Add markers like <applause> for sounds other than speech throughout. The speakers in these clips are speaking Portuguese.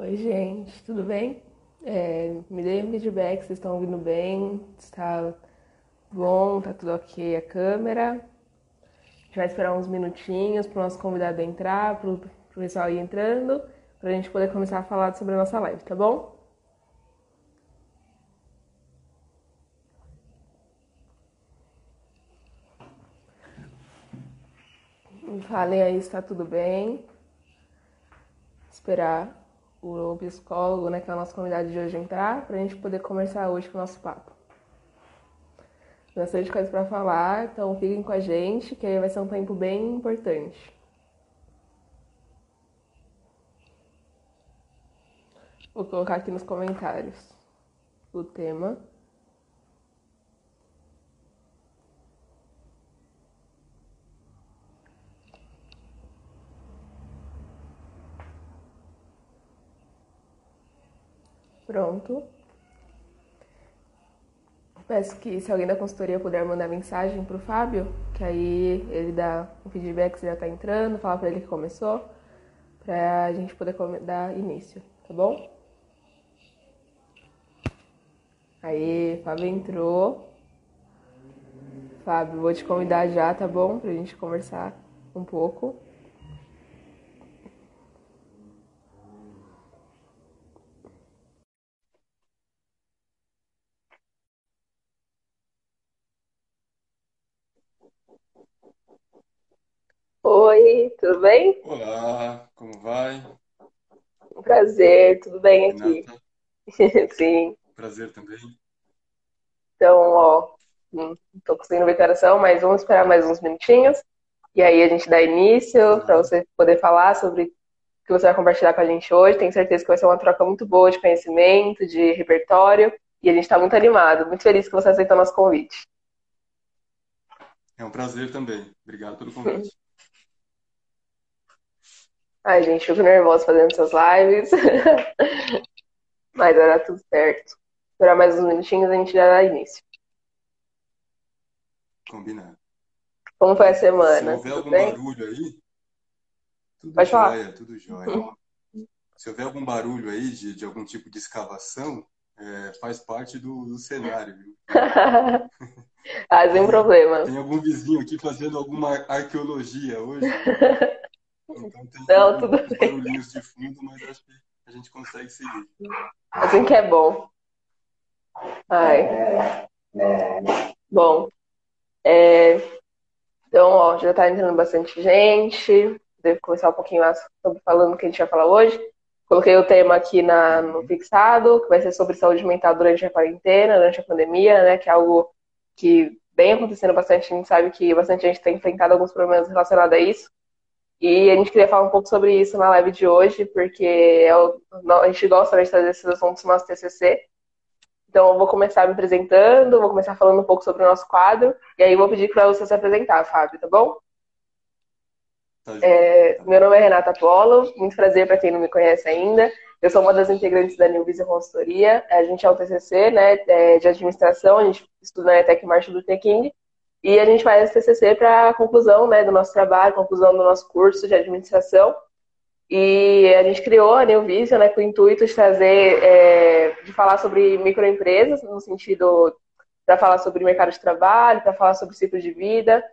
Oi, gente, tudo bem? É, me deem um feedback, vocês estão ouvindo bem? Está bom? Tá tudo ok a câmera? A gente vai esperar uns minutinhos para o nosso convidado entrar, para o pessoal ir entrando, para a gente poder começar a falar sobre a nossa live, tá bom? Me falem aí se está tudo bem. Esperar o psicólogo, né, que é a nossa comunidade de hoje, entrar, para a gente poder conversar hoje com o nosso papo. Bastante coisa para falar, então fiquem com a gente, que vai ser um tempo bem importante. Vou colocar aqui nos comentários o tema. Pronto. Peço que se alguém da consultoria puder mandar mensagem para o Fábio, que aí ele dá um feedback se já está entrando, falar para ele que começou, para a gente poder dar início, tá bom? Aí, Fábio entrou. Fábio, vou te convidar já, tá bom? Pra gente conversar um pouco. Oi, tudo bem? Olá, como vai? Um prazer, tudo bem aqui? <laughs> Sim. prazer também. Então, ó, não tô conseguindo ver declaração, mas vamos esperar mais uns minutinhos. E aí a gente dá início para Tá. você poder falar sobre o que você vai compartilhar com a gente hoje. Tenho certeza que vai ser uma troca muito boa de conhecimento, de repertório. E a gente está muito animado, muito feliz que você aceitou nosso convite. É um prazer também. Obrigado pelo convite. <laughs> Ai, gente, fico nervosa fazendo essas lives. <laughs> Mas dar tudo certo. Esperar mais uns minutinhos e a gente já dá início. Combinado. Como foi a Se semana? houver Tudo algum bem? barulho aí, tudo Pode falar. tudo jóia. Se houver algum barulho aí de, de algum tipo de escavação, é, faz parte do, do cenário, viu? <laughs> Ah, sem problema. Tem algum vizinho aqui fazendo alguma arqueologia hoje, <laughs> então tem Não, tudo uns bem. barulhinhos de fundo, mas acho que a gente consegue seguir. Assim que é bom. Ai. Bom, é, então, ó, já tá entrando bastante gente. Devo começar um pouquinho mais sobre falando o que a gente vai falar hoje. Coloquei o tema aqui na, no fixado, que vai ser sobre saúde mental durante a quarentena, durante a pandemia, né? Que é algo que vem acontecendo bastante. A gente sabe que bastante gente tem enfrentado alguns problemas relacionados a isso. E a gente queria falar um pouco sobre isso na live de hoje, porque é o- a gente gosta né, de trazer esses assuntos no nosso TCC. Então, eu vou começar me apresentando, vou começar falando um pouco sobre o nosso quadro, e aí eu vou pedir para você se apresentar, Fábio, tá bom? Tá É, meu nome é Renata Polo, muito prazer para quem não me conhece ainda. Eu sou uma das integrantes da New Vision Consultoria. A gente é um TCC, né, é, de administração, a gente estuda na ETEC Martin Luther King, e a gente faz TCC para a conclusão, né, do nosso trabalho, conclusão do nosso curso de administração. E a gente criou a New Vision, né, com o intuito de trazer, é, de falar sobre microempresas, no sentido para falar sobre mercado de trabalho, para falar sobre ciclo de vida.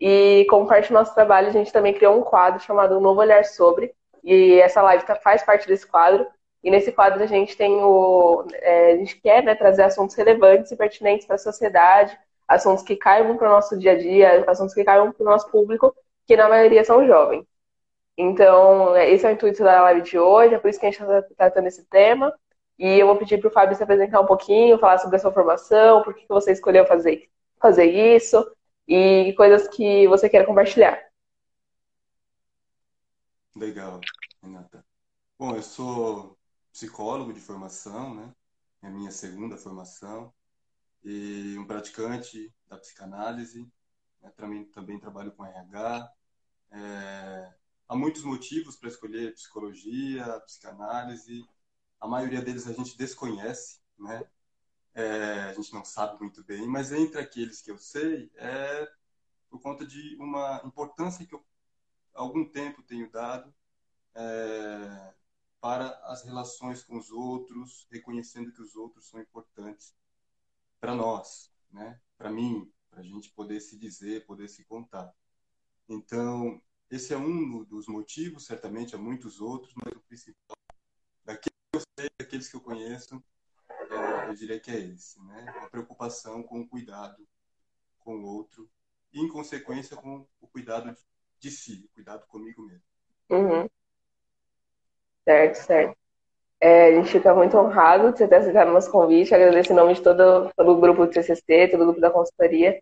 E como parte do nosso trabalho, a gente também criou um quadro chamado Um Novo Olhar Sobre. E essa live tá- faz parte desse quadro. E nesse quadro a gente tem o. é, a gente quer né, trazer assuntos relevantes e pertinentes para a sociedade, assuntos que caibam para o nosso dia a dia, assuntos que caibam para o nosso público, que na maioria são jovens. Então, é, esse é o intuito da live de hoje, é por isso que a gente está tratando esse tema. E eu vou pedir para o Fábio se apresentar um pouquinho, falar sobre a sua formação, por que que você escolheu fazer, fazer isso e coisas que você queira compartilhar. Legal, Renata. Bom, eu sou psicólogo de formação, né? É a minha segunda formação e um praticante da psicanálise. né? Também, também trabalho com RH. É, há muitos motivos para escolher psicologia, psicanálise. A maioria deles a gente desconhece, né? É, a gente não sabe muito bem, mas entre aqueles que eu sei, é por conta de uma importância que eu há algum tempo tenho dado é, para as relações com os outros, reconhecendo que os outros são importantes para nós, né? Para mim, para a gente poder se dizer, poder se contar. Então, esse é um dos motivos, certamente há muitos outros, mas o principal, daqueles que eu sei, daqueles que eu conheço, é, eu diria que é esse, né? A preocupação com o cuidado com o outro e, em consequência, com o cuidado de si, o cuidado comigo mesmo. Uhum. Certo, certo. É, a gente fica muito honrado de você ter aceitado o nosso convite. Agradeço em nome de todo, todo o grupo do TCC, todo o grupo da consultoria.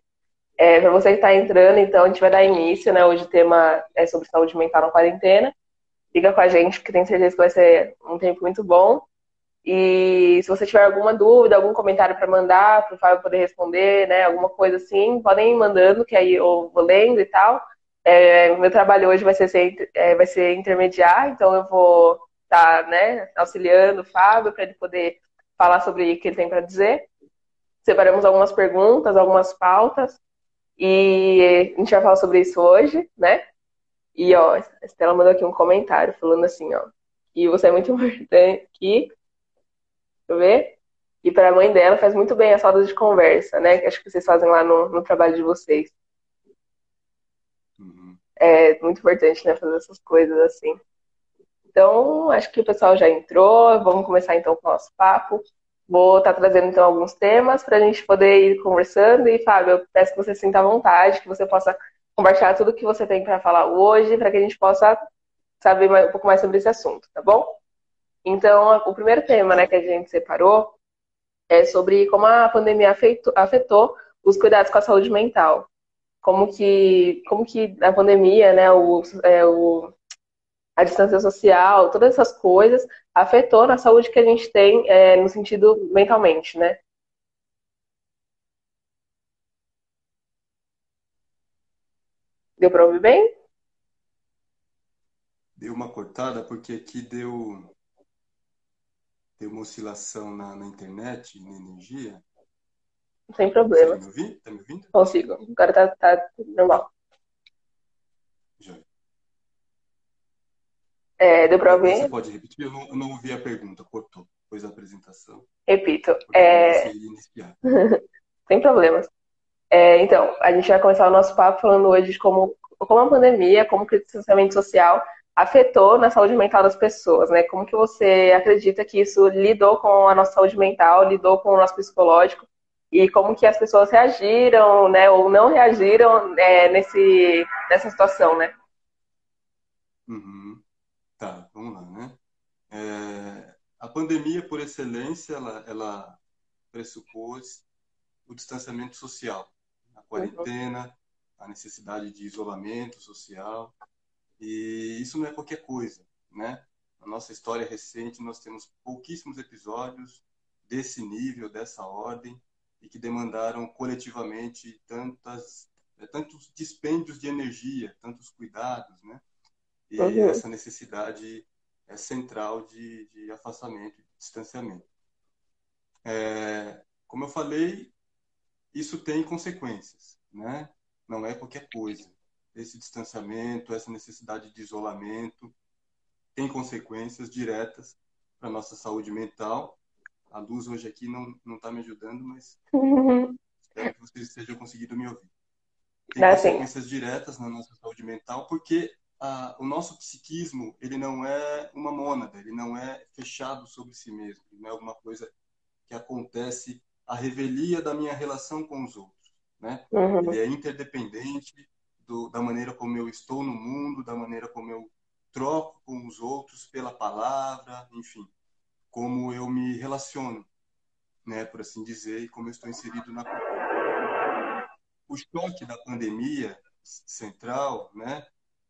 É, para você que está entrando, então, a gente vai dar início, né? Hoje o tema é sobre saúde mental na quarentena. Fica com a gente, que tenho certeza que vai ser um tempo muito bom. E se você tiver alguma dúvida, algum comentário para mandar, para o Fábio poder responder, né? Alguma coisa assim, podem ir mandando, que aí eu vou lendo e tal. É, meu trabalho hoje vai ser, ser é, vai ser intermediar, então eu vou estar tá, né, auxiliando o Fábio para ele poder falar sobre o que ele tem para dizer. Separamos algumas perguntas, algumas pautas, e a gente vai falar sobre isso hoje, né? E ó, a Estela mandou aqui um comentário falando assim, ó, que você é muito <laughs> importante, que, deixa eu ver, e para a mãe dela faz muito bem as rodas de conversa, né? Que acho que vocês fazem lá no, no trabalho de vocês. Uhum. É muito importante, né, fazer essas coisas assim. Então, acho que o pessoal já entrou. Vamos começar então com o nosso papo. Vou estar tá trazendo então alguns temas para a gente poder ir conversando. E, Fábio, eu peço que você sinta à vontade, que você possa compartilhar tudo que você tem para falar hoje, para que a gente possa saber um pouco mais sobre esse assunto, tá bom? Então, o primeiro tema né, que a gente separou é sobre como a pandemia afetou, afetou os cuidados com a saúde mental. Como que, como que a pandemia, né, o, é, o a distância social, todas essas coisas, afetou na saúde que a gente tem é, no sentido mentalmente, né? Deu para ouvir bem? Deu uma cortada porque aqui deu, deu uma oscilação na, na internet, na energia. Sem problema. Tá me ouvindo? Tá me ouvindo? Consigo. Agora tá, tá normal. É, deu para ouvir? Você pode repetir? Eu não, eu não ouvi a pergunta, cortou. Depois da apresentação. Repito. É... <laughs> Sem problemas. É, então, a gente vai começar o nosso papo falando hoje de como, como a pandemia, como o distanciamento social afetou na saúde mental das pessoas, né? Como que você acredita que isso lidou com a nossa saúde mental, lidou com o nosso psicológico e como que as pessoas reagiram, né, ou não reagiram é, nesse, nessa situação, né? Uhum. Tá, vamos lá, né? É, a pandemia, por excelência, ela, ela pressupôs o distanciamento social, a quarentena, a necessidade de isolamento social, e isso não é qualquer coisa, né? Na nossa história recente, nós temos pouquíssimos episódios desse nível, dessa ordem, e que demandaram coletivamente tantas, tantos dispêndios de energia, tantos cuidados, né? E uhum. essa necessidade é central de, de afastamento, de distanciamento. É, como eu falei, isso tem consequências, né? Não é qualquer coisa. Esse distanciamento, essa necessidade de isolamento tem consequências diretas para nossa saúde mental. A luz hoje aqui não está me ajudando, mas uhum. <laughs> espero que vocês estejam conseguindo me ouvir. Tem Dá consequências sim. diretas na nossa saúde mental, porque ah, o nosso psiquismo ele não é uma mônada, ele não é fechado sobre si mesmo, não é alguma coisa que acontece a revelia da minha relação com os outros, né? Uhum. Ele é interdependente do, da maneira como eu estou no mundo, da maneira como eu troco com os outros pela palavra, enfim, como eu me relaciono, né, por assim dizer, e como eu estou inserido na cultura. O choque da pandemia central, né,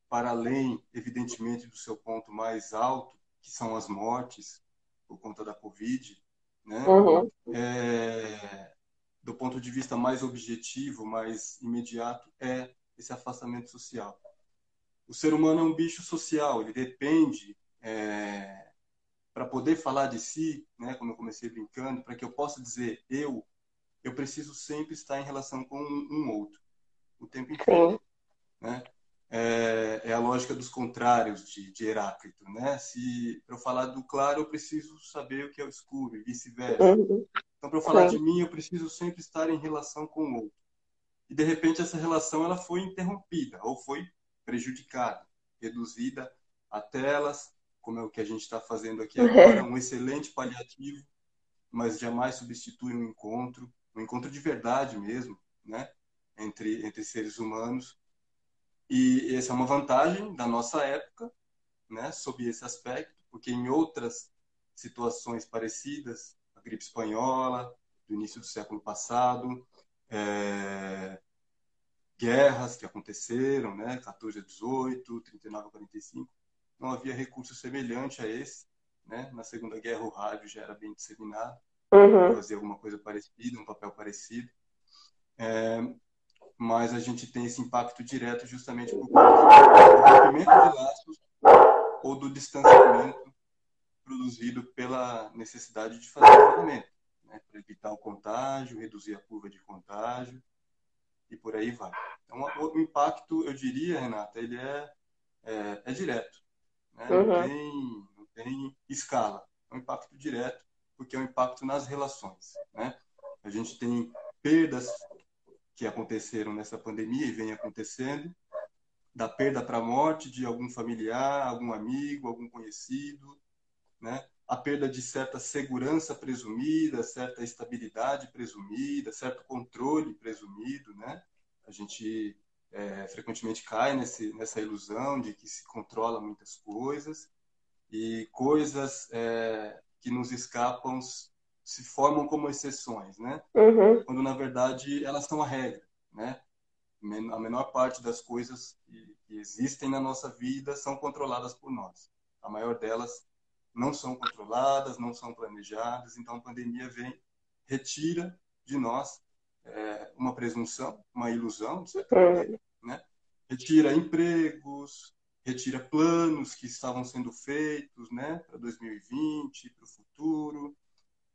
para além, evidentemente, do seu ponto mais alto, que são as mortes por conta da Covid, né? Uhum. É, do ponto de vista mais objetivo, mais imediato, é esse afastamento social. O ser humano é um bicho social, ele depende, é, para poder falar de si, né, como eu comecei brincando, para que eu possa dizer eu, eu preciso sempre estar em relação com um, um outro, o tempo inteiro. Né? É, é, a lógica dos contrários de, de Heráclito, né? Se para eu falar do claro eu preciso saber o que é o escuro e vice-versa. Uhum. Então para eu falar Sim. de mim eu preciso sempre estar em relação com o outro. E de repente essa relação ela foi interrompida ou foi prejudicada, reduzida a telas, como é o que a gente está fazendo aqui agora, um excelente paliativo, mas jamais substitui um encontro, um encontro de verdade mesmo, né? Entre entre seres humanos e essa é uma vantagem da nossa época, né, sob esse aspecto, porque em outras situações parecidas, a gripe espanhola, do início do século passado, é, guerras que aconteceram, né, 14 a 18, 39 a 45, não havia recurso semelhante a esse. Né? Na Segunda Guerra, o rádio já era bem disseminado, uhum. fazia alguma coisa parecida, um papel parecido. É, mas a gente tem esse impacto direto justamente por conta do rompimento de laços ou do distanciamento produzido pela necessidade de fazer isolamento, né, para evitar o contágio, reduzir a curva de contágio e por aí vai. Então, o impacto, eu diria, Renata, ele é, é, é direto, né? uhum. não, tem, não tem escala, é um impacto direto, porque é um impacto nas relações. Né? A gente tem perdas que aconteceram nessa pandemia e vem acontecendo, da perda para a morte de algum familiar, algum amigo, algum conhecido, né? a perda de certa segurança presumida, certa estabilidade presumida, certo controle presumido, né? A gente é, frequentemente cai nesse, nessa ilusão de que se controla muitas coisas e coisas é, que nos escapam se formam como exceções, né? Uhum. Quando na verdade elas são a regra, né? A menor parte das coisas que, que existem na nossa vida são controladas por nós. A maior delas não são controladas, não são planejadas. Então a pandemia vem, retira de nós é, uma presunção, uma ilusão, de certa uhum. maneira, né? Retira empregos, retira planos que estavam sendo feitos, né, para 2020, para o futuro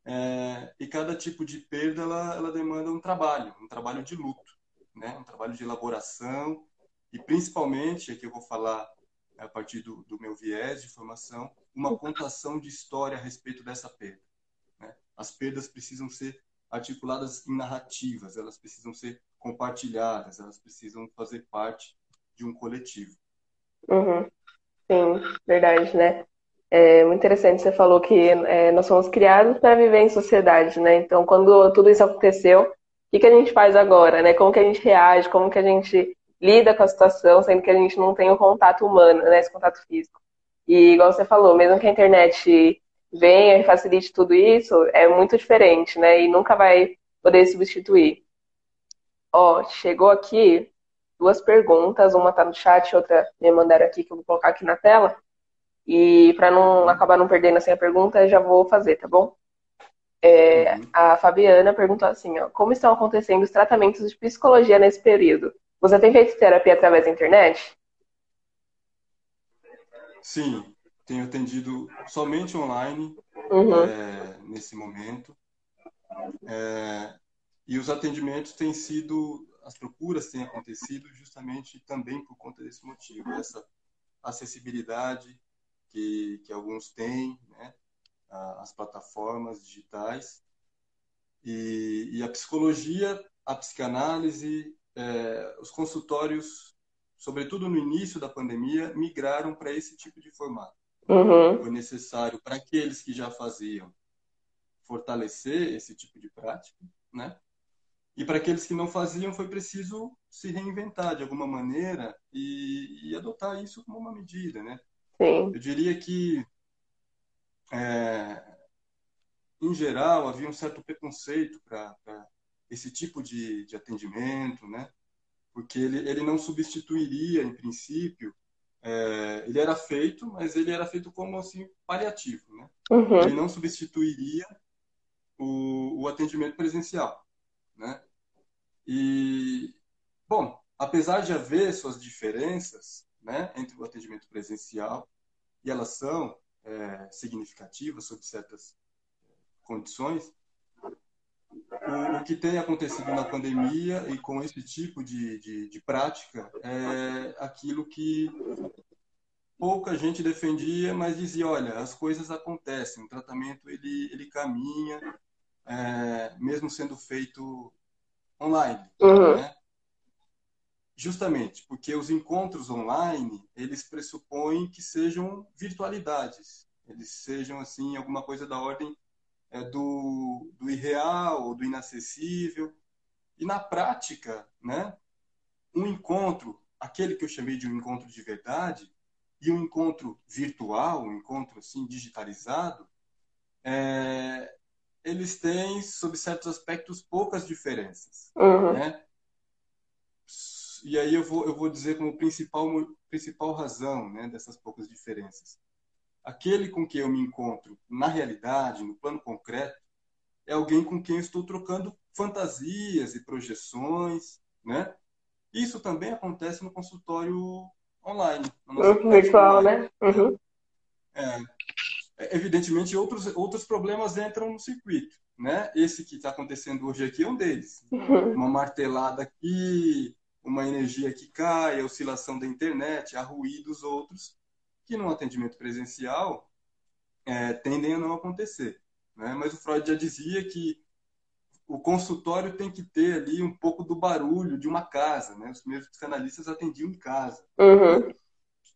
é, e cada tipo de perda ela, ela demanda um trabalho, um trabalho de luto, né? um trabalho de elaboração e principalmente, aqui eu vou falar a partir do, do meu viés de formação, uma contação de história a respeito dessa perda. Né? As perdas precisam ser articuladas em narrativas, elas precisam ser compartilhadas, elas precisam fazer parte de um coletivo. Uhum. Sim, verdade, né? É muito interessante, você falou que é, nós somos criados para viver em sociedade, né? Então, quando tudo isso aconteceu, o que, que a gente faz agora, né? Como que a gente reage, como que a gente lida com a situação, sendo que a gente não tem o contato humano, né? Esse contato físico. E, igual você falou, mesmo que a internet venha e facilite tudo isso, é muito diferente, né? E nunca vai poder substituir. Ó, chegou aqui duas perguntas, uma tá no chat, outra me mandaram aqui, que eu vou colocar aqui na tela. E para não acabar não perdendo assim a pergunta, já vou fazer, tá bom? É, uhum. A Fabiana perguntou assim, ó, como estão acontecendo os tratamentos de psicologia nesse período? Você tem feito terapia através da internet? Sim, tenho atendido somente online uhum. é, nesse momento. É, e os atendimentos têm sido, as procuras têm acontecido justamente também por conta desse motivo, essa acessibilidade que, que alguns têm, né? as plataformas digitais. E, e, a psicologia, a psicanálise, é, os consultórios, sobretudo no início da pandemia, migraram para esse tipo de formato. Uhum. Foi necessário para aqueles que já faziam fortalecer esse tipo de prática, né? E para aqueles que não faziam, foi preciso se reinventar de alguma maneira e, e adotar isso como uma medida, né? Sim. Eu diria que, é, em geral, havia um certo preconceito para esse tipo de, de atendimento, né? Porque ele, ele não substituiria, em princípio, é, ele era feito, mas ele era feito como assim paliativo, né? Uhum. Ele não substituiria o, o atendimento presencial, né? E bom, apesar de haver suas diferenças, né, entre o atendimento presencial e elas são é, significativas sob certas condições, o, o, que tem acontecido na pandemia e com esse tipo de, de, de prática é aquilo que pouca gente defendia, mas dizia, olha, as coisas acontecem, o tratamento ele, ele caminha, é, mesmo sendo feito online. Uhum. Né? Justamente porque os encontros online, eles pressupõem que sejam virtualidades, eles sejam, assim, alguma coisa da ordem é, do, do irreal ou do inacessível. E na prática, né, um encontro, aquele que eu chamei de um encontro de verdade, e um encontro virtual, um encontro assim digitalizado, é, eles têm, sob certos aspectos, poucas diferenças. Uhum. Né? E aí eu vou, eu vou dizer como principal, principal razão né, dessas poucas diferenças. Aquele com quem eu me encontro na realidade, no plano concreto, é alguém com quem eu estou trocando fantasias e projeções, né? Isso também acontece no consultório online. No virtual, online. né? Uhum. É, é, evidentemente, outros, outros problemas entram no circuito, né? Esse que está acontecendo hoje aqui é um deles. Uhum. Uma martelada aqui, uma energia que cai, a oscilação da internet, há ruídos outros que no atendimento presencial é, tendem a não acontecer. Né? Mas o Freud já dizia que o consultório tem que ter ali um pouco do barulho de uma casa. Né? Os primeiros psicanalistas atendiam em casa. Uhum.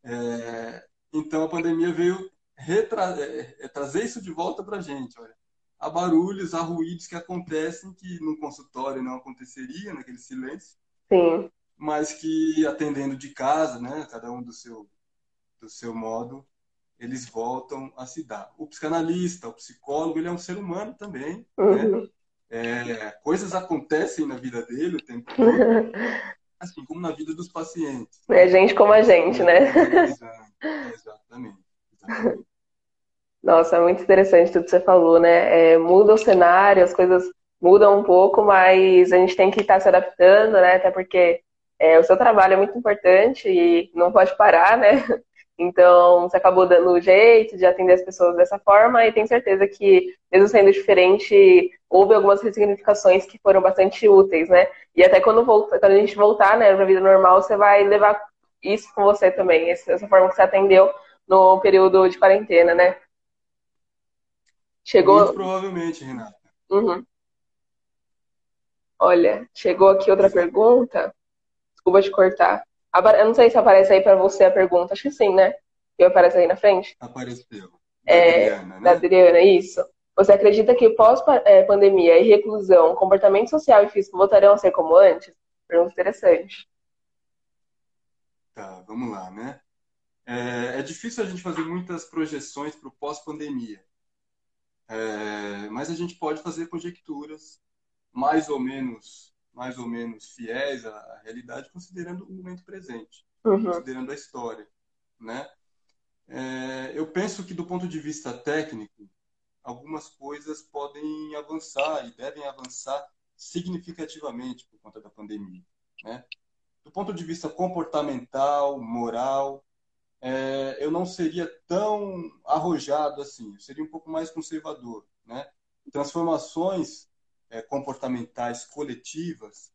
É, então a pandemia veio retra é, é, trazer isso de volta para a gente. Olha. Há barulhos, há ruídos que acontecem que no consultório não aconteceria, naquele silêncio. Sim. Mas que atendendo de casa, né, cada um do seu do seu modo, eles voltam a se dar. O psicanalista, o psicólogo, ele é um ser humano também. Né? Uhum. Né? É, coisas acontecem na vida dele o tempo todo, <laughs> assim como na vida dos pacientes. É gente como a gente, né? exatamente. exatamente. Nossa, é muito interessante tudo que você falou, né? É, muda o cenário, as coisas mudam um pouco, mas a gente tem que estar se adaptando, né? Até porque é, o seu trabalho é muito importante e não pode parar, né? <laughs> Então, você acabou dando o jeito de atender as pessoas dessa forma e tenho certeza que, mesmo sendo diferente, houve algumas ressignificações que foram bastante úteis, né? E até quando, volta, quando a gente voltar né, para a vida normal, você vai levar isso com você também, essa forma que você atendeu no período de quarentena, né? Chegou... Muito provavelmente, Renata. Uhum. Olha, chegou aqui outra pergunta. Desculpa te cortar. Eu não sei se aparece aí para você a pergunta. Acho que sim, né? Que aparece aí na frente. Apareceu. Da é, Adriana, né? Da Adriana, isso. Você acredita que pós-pandemia e reclusão, comportamento social e físico voltarão a ser como antes? Pergunta interessante. Tá, vamos lá, né? É, é difícil a gente fazer muitas projeções para o pós-pandemia. É, mas a gente pode fazer conjecturas mais ou menos mais ou menos fiéis à realidade, considerando o momento presente, uhum. considerando a história, né? É, eu penso que do ponto de vista técnico, algumas coisas podem avançar e devem avançar significativamente por conta da pandemia, né? Do ponto de vista comportamental, moral, é, eu não seria tão arrojado assim, eu seria um pouco mais conservador, né? Transformações é, comportamentais coletivas,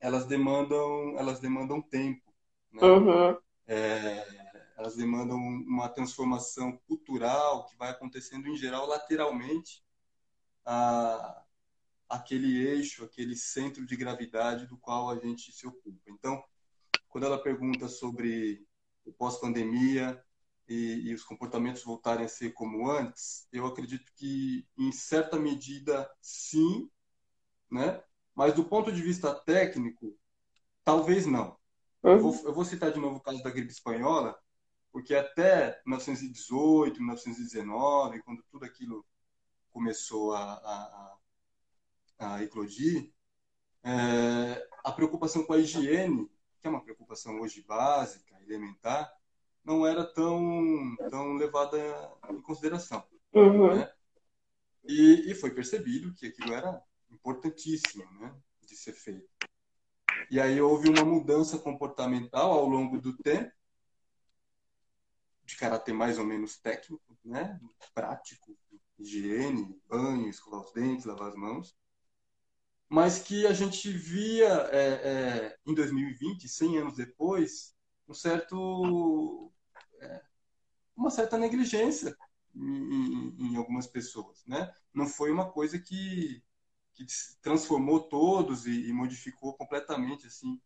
elas demandam, elas demandam tempo. Né? Uhum. É, elas demandam uma transformação cultural que vai acontecendo, em geral, lateralmente a, aquele eixo, aquele centro de gravidade do qual a gente se ocupa. Então, quando ela pergunta sobre o pós-pandemia, e, e, os comportamentos voltarem a ser como antes, eu acredito que, em certa medida, sim, né? mas do ponto de vista técnico, talvez não. Uhum. Eu, vou, eu vou citar de novo o caso da gripe espanhola, porque até 1918, 1919, quando tudo aquilo começou a, a, a, a eclodir, é, a preocupação com a higiene, que é uma preocupação hoje básica, elementar, não era tão, tão levada em consideração. Uhum. Né? E, e, foi percebido que aquilo era importantíssimo né, de ser feito. E aí houve uma mudança comportamental ao longo do tempo, de caráter mais ou menos técnico, né, prático, higiene, banho, escovar os dentes, lavar as mãos. mas que a gente via é, é, em 2020, 100 anos depois, um certo, uma certa negligência em, em, algumas pessoas, né? Não foi uma coisa que, que transformou todos e, e modificou completamente assim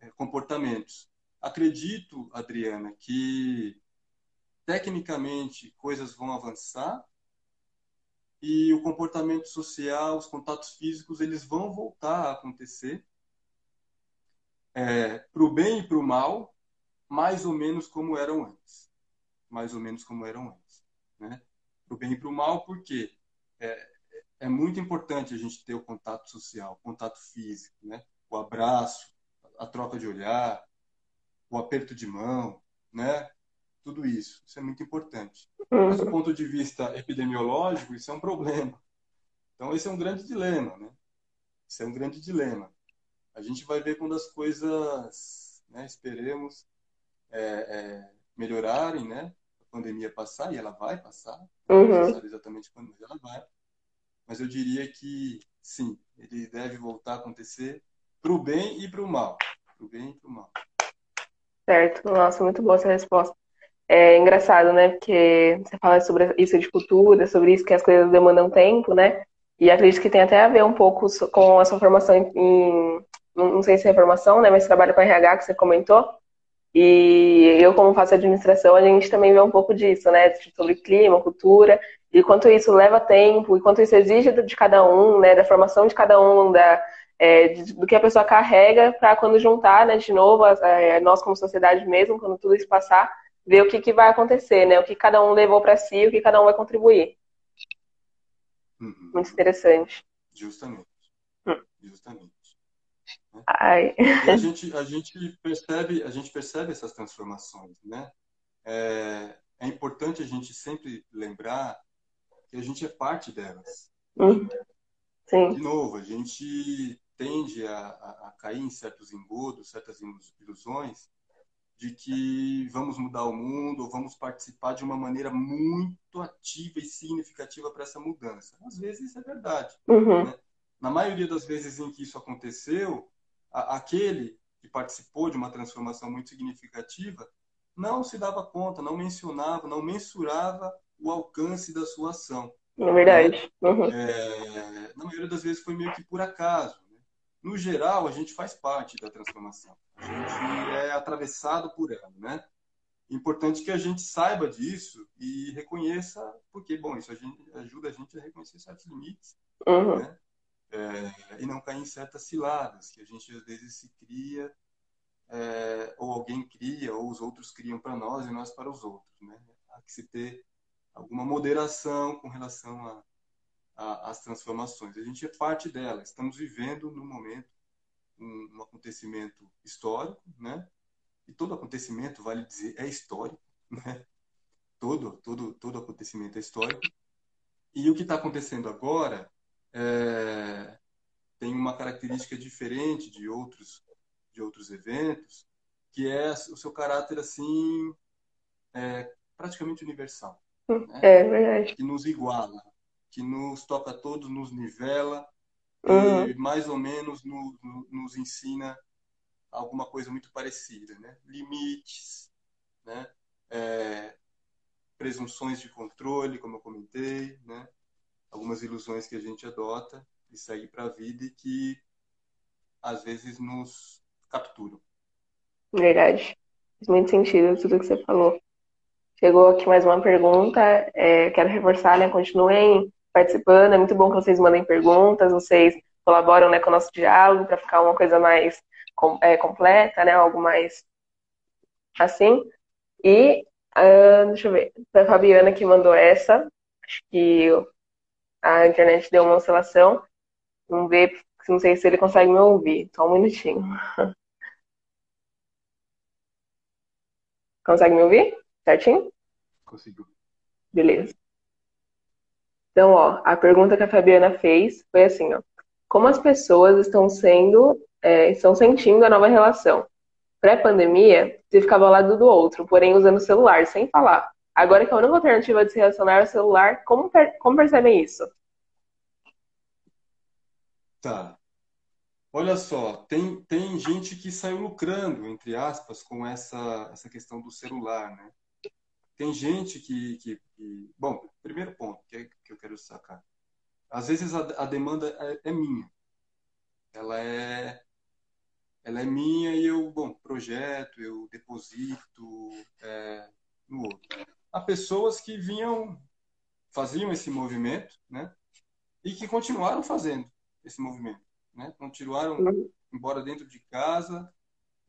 é, comportamentos. Acredito, Adriana, que tecnicamente coisas vão avançar e o comportamento social, os contatos físicos, eles vão voltar a acontecer é, para o bem e para o mal, mais ou menos como eram antes. Mais ou menos como eram antes. Né? Para o bem e para o mal, porque é, é muito importante a gente ter o contato social, o contato físico, né? o abraço, a troca de olhar, o aperto de mão, né? tudo isso. Isso é muito importante. Mas do ponto de vista epidemiológico, isso é um problema. Então, esse é um grande dilema, né? Isso é um grande dilema. A gente vai ver quando as coisas, né, esperemos, é, é, melhorarem, né? Pandemia passar, e ela vai passar. Uhum. Não sabe exatamente quando ela vai. Mas eu diria que, sim, ele deve voltar a acontecer para o bem e para o mal. Para o bem e para o mal. Certo. Nossa, muito boa essa resposta. É engraçado, né? Porque você fala sobre isso de cultura, sobre isso que as coisas demandam tempo, né? E acredito que tem até a ver um pouco com a sua formação em, não sei se é formação, né? Mas trabalho com RH que você comentou. E eu, como faço administração, a gente também vê um pouco disso, né? Sobre clima, cultura, e quanto isso leva tempo, e quanto isso exige de cada um, né? Da formação de cada um, da, é, do que a pessoa carrega para quando juntar, né? De novo, é, nós como sociedade mesmo, quando tudo isso passar, ver o que, que vai acontecer, né? O que cada um levou para si, o que cada um vai contribuir. Uhum. Muito interessante. Justamente. Hum. Justamente. Né? Ai. E a <laughs> gente, a gente percebe, a gente percebe essas transformações, né? É, é importante a gente sempre lembrar que a gente é parte delas. Uhum. Sim. De novo, a gente tende a, a, a cair em certos engodos, certas ilusões, de que vamos mudar o mundo, ou vamos participar de uma maneira muito ativa e significativa para essa mudança. Às vezes isso é verdade. Uhum. Né? Na maioria das vezes em que isso aconteceu, a, aquele que participou de uma transformação muito significativa não se dava conta, não mencionava, não mensurava o alcance da sua ação. É verdade. Né? Uhum. É, na maioria das vezes foi meio que por acaso no geral, a gente faz parte da transformação. A gente é atravessado por ela, né? Importante que a gente saiba disso e reconheça, porque, bom, isso a gente, ajuda a gente a reconhecer certos limites, uhum. né? É, e não cair em certas ciladas que a gente às vezes se cria, é, ou alguém cria, ou os outros criam para nós e nós para os outros, né? Há que se ter alguma moderação com relação as transformações. A gente é parte dela. Estamos vivendo no momento um, um, acontecimento histórico, né? E todo acontecimento, vale dizer, é histórico, <laughs> né? Todo, todo, todo acontecimento é histórico. E o que está acontecendo agora é, tem uma característica diferente de outros de outros eventos, que é o seu caráter assim é, praticamente universal. Né? É verdade. Que nos iguala, que nos toca a todos, nos nivela uhum. e mais ou menos no, no, nos ensina alguma coisa muito parecida, né? Limites, né? É, presunções de controle, como eu comentei, né? Algumas ilusões que a gente adota e segue para a vida e que às vezes nos capturam. Verdade. Faz muito sentido tudo que você falou. Chegou aqui mais uma pergunta. É, quero reforçar, né? Continuem participando. É muito bom que vocês mandem perguntas, vocês colaboram né, com o nosso diálogo para ficar uma coisa mais com, é, completa, né? Algo mais assim. E uh, deixa eu ver. Foi a Fabiana que mandou essa. Acho que a internet deu uma oscilação. Vamos ver, não sei se ele consegue me ouvir. Só um minutinho. Consegue me ouvir? Certinho? Consigo. Beleza. Então, ó, a pergunta que a Fabiana fez foi assim, ó. Como as pessoas estão sendo, é, estão sentindo a nova relação? Pré-pandemia, você ficava ao lado do outro, porém usando o celular, sem falar. Agora que a única alternativa de se relacionar é o celular, como, per como percebem isso? Tá. Olha só, tem, tem gente que saiu lucrando, entre aspas, com essa, essa questão do celular, né? Tem gente que, que, que... Bom, primeiro ponto que, é, eu quero sacar. Às vezes a, a demanda é, é, minha. Ela é, ela é minha e eu, bom, projeto, eu deposito é, no outro. Há pessoas que vinham, faziam esse movimento, né? E que continuaram fazendo esse movimento né? Continuaram uhum. embora dentro de casa,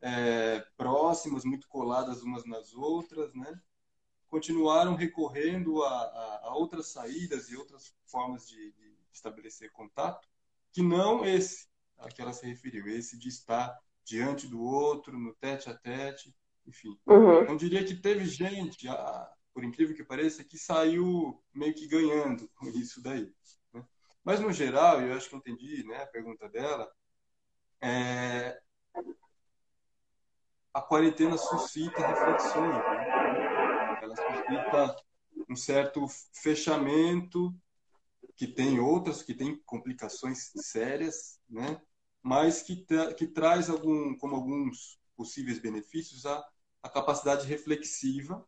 é, próximas, muito coladas umas nas outras, né? Continuaram recorrendo a, a, a outras saídas e outras formas de, de, estabelecer contato, que não esse a que ela se referiu, esse de estar diante do outro, no tete a tete, enfim. Uhum. Não diria que teve gente, por incrível que pareça, que saiu meio que ganhando com isso daí. Mas, no geral, eu acho que entendi né, a pergunta dela, é... a quarentena suscita reflexões. Né? Ela suscita um certo fechamento que tem outras, que tem complicações sérias, né? mas que, tra que traz, algum, como alguns possíveis benefícios, a, a capacidade reflexiva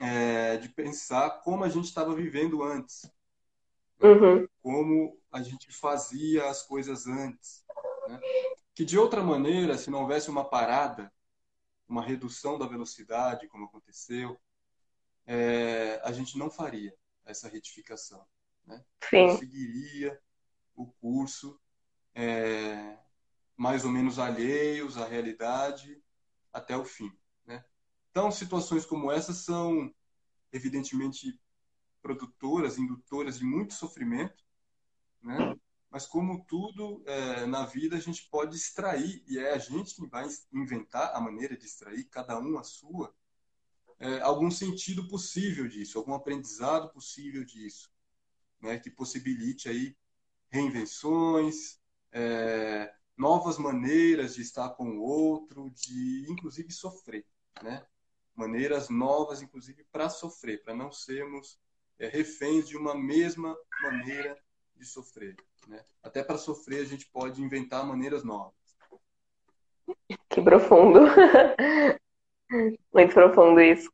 é, de pensar como a gente estava vivendo antes uhum. como a gente fazia as coisas antes. Né? Que de outra maneira, se não houvesse uma parada, uma redução da velocidade, como aconteceu, é, a gente não faria essa retificação. Né? Sim. Seguiria o curso é, mais ou menos alheios à realidade até o fim. Então, situações como essas são evidentemente produtoras, indutoras de muito sofrimento, né? Mas como tudo é, na vida a gente pode extrair e é a gente que vai inventar a maneira de extrair, cada um a sua, é, algum sentido possível disso, algum aprendizado possível disso, né? Que possibilite aí reinvenções, é, novas maneiras de estar com o outro, de inclusive sofrer, né? Maneiras novas, inclusive, para sofrer, para não sermos é, reféns de uma mesma maneira de sofrer. Né? Até para sofrer a gente pode inventar maneiras novas. Que profundo. <laughs> Muito profundo isso.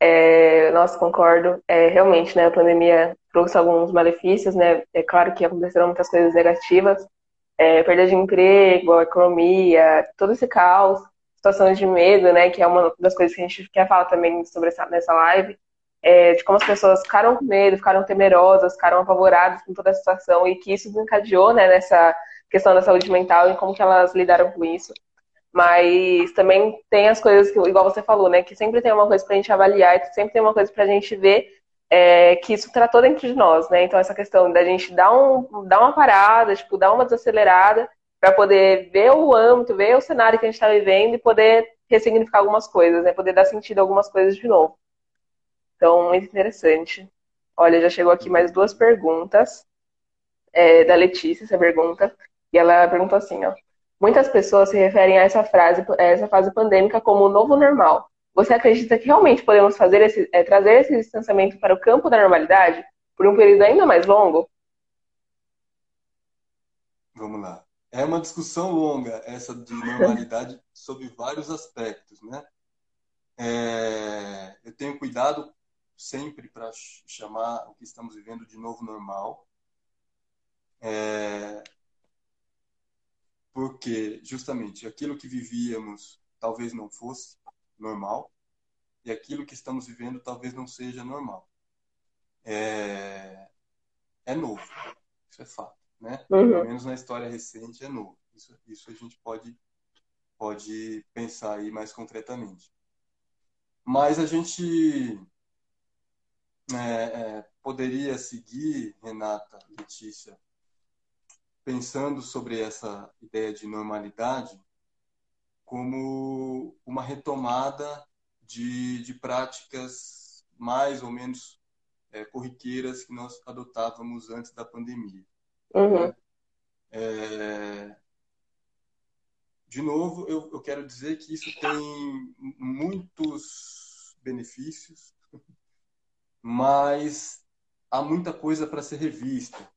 É, nossa, concordo. É, realmente, né, a pandemia trouxe alguns malefícios, né? É claro que aconteceram muitas coisas negativas. É, perda de emprego, economia, todo esse caos, situações de medo, né? Que é uma das coisas que a gente quer falar também sobre essa, nessa live é, de como as pessoas ficaram com medo, ficaram temerosas, ficaram apavoradas com toda a situação e que isso desencadeou né, nessa questão da saúde mental e como que elas lidaram com isso. Mas também tem as coisas que, igual você falou, né? Que sempre tem uma coisa pra gente avaliar e sempre tem uma coisa pra gente ver é, que isso tratou dentro de nós, né? Então essa questão da gente dar, um, dar uma parada, tipo, dar uma desacelerada para poder ver o âmbito, ver o cenário que a gente está vivendo e poder ressignificar algumas coisas, né? Poder dar sentido a algumas coisas de novo. Então, muito interessante. Olha, já chegou aqui mais duas perguntas é, da Letícia, essa pergunta. E ela perguntou assim, ó. Muitas pessoas se referem a essa frase, a essa fase pandêmica como o novo normal. Você acredita que realmente podemos fazer esse, é, trazer esse distanciamento para o campo da normalidade por um período ainda mais longo? Vamos lá. É uma discussão longa essa de normalidade <laughs> sob vários aspectos, né? É, eu tenho cuidado sempre para chamar o que estamos vivendo de novo normal. É... Porque, justamente, aquilo que vivíamos talvez não fosse normal e aquilo que estamos vivendo talvez não seja normal. É, é novo, isso é fato. Né? Uhum. Pelo menos na história recente é novo. Isso, isso a gente pode, pode pensar aí mais concretamente. Mas a gente é, é, poderia seguir, Renata, Letícia, pensando sobre essa ideia de normalidade como uma retomada de, de práticas mais ou menos é, corriqueiras que nós adotávamos antes da pandemia. Uhum. É, de novo, eu, eu quero dizer que isso tem muitos benefícios, mas há muita coisa para ser revista,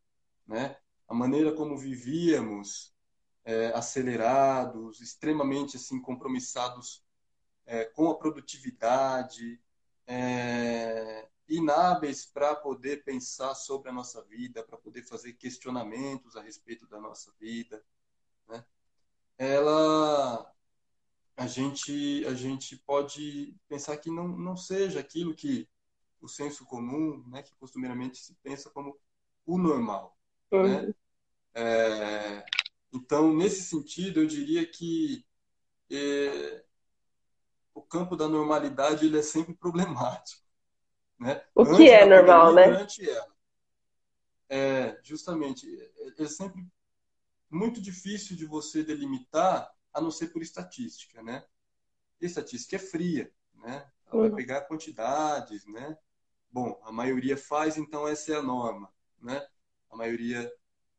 né? a maneira como vivíamos, é, acelerados, extremamente assim compromissados é, com a produtividade, é, inábeis para poder pensar sobre a nossa vida, para poder fazer questionamentos a respeito da nossa vida, né? ela a gente a gente pode pensar que não não seja aquilo que o senso comum, né, que costumeiramente se pensa como o normal, uhum. né? É, então nesse sentido eu diria que é, o campo da normalidade ele é sempre <laughs> problemático, né? O que Antes é normal, né? Durante ela. É, justamente, é, é sempre muito difícil de você delimitar, a não ser por estatística, né? E estatística é fria, né? Ela uhum. vai pegar quantidades, né? Bom, a maioria faz, então essa é a norma, né? A maioria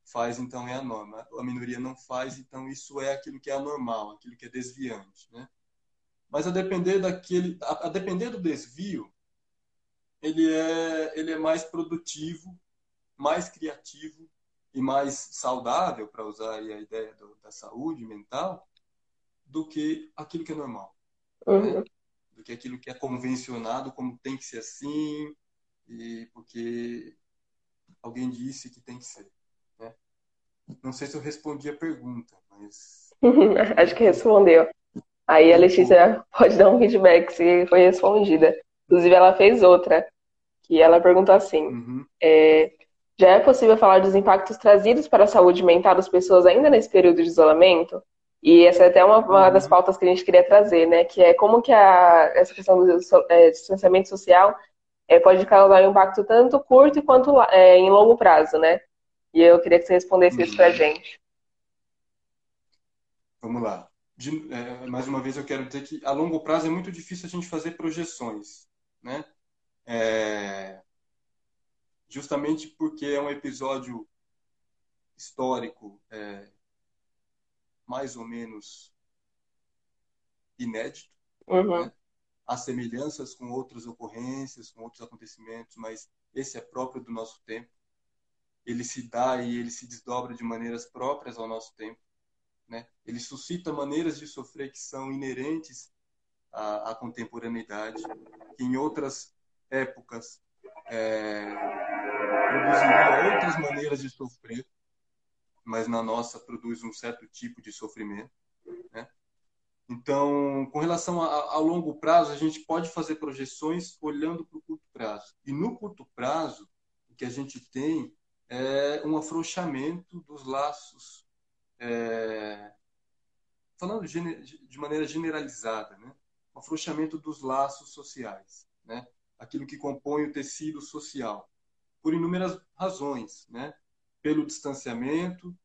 faz, então é a norma. A minoria não faz, então isso é aquilo que é anormal, aquilo que é desviante, né? Mas a depender daquele, a, a depender do desvio, ele é ele é mais produtivo, mais criativo e mais saudável, para usar a ideia do, da saúde mental, do que aquilo que é normal. Uhum. Né? Do que aquilo que é convencionado, como tem que ser assim, e porque alguém disse que tem que ser. Né? Não sei se eu respondi a pergunta, mas. <laughs> Acho que respondeu. Aí a Letícia pode dar um feedback se foi respondida. Inclusive, ela fez outra, que ela perguntou assim: uhum. é, já é possível falar dos impactos trazidos para a saúde mental das pessoas ainda nesse período de isolamento? E essa é até uma, uma das uhum. pautas que a gente queria trazer, né? Que é como que a, essa questão do é, distanciamento social é, pode causar um impacto tanto curto quanto é, em longo prazo, né? E eu queria que você respondesse uhum. isso para a gente. Vamos lá. De, é, mais uma vez eu quero dizer que a longo prazo é muito difícil a gente fazer projeções, né? É, justamente porque é um episódio histórico é, mais ou menos inédito, uhum. né? há semelhanças com outras ocorrências, com outros acontecimentos, mas esse é próprio do nosso tempo. Ele se dá e ele se desdobra de maneiras próprias ao nosso tempo. Né? Ele suscita maneiras de sofrer que são inerentes à, à contemporaneidade, que em outras épocas é, produziria outras maneiras de sofrer, mas na nossa produz um certo tipo de sofrimento. Né? Então, com relação a, a, longo prazo, a gente pode fazer projeções olhando para o curto prazo. E no curto prazo, o que a gente tem é um afrouxamento dos laços, é, falando de, de maneira generalizada, né? um afrouxamento dos laços sociais, né? Aquilo que compõe o tecido social, por inúmeras razões, né? pelo distanciamento,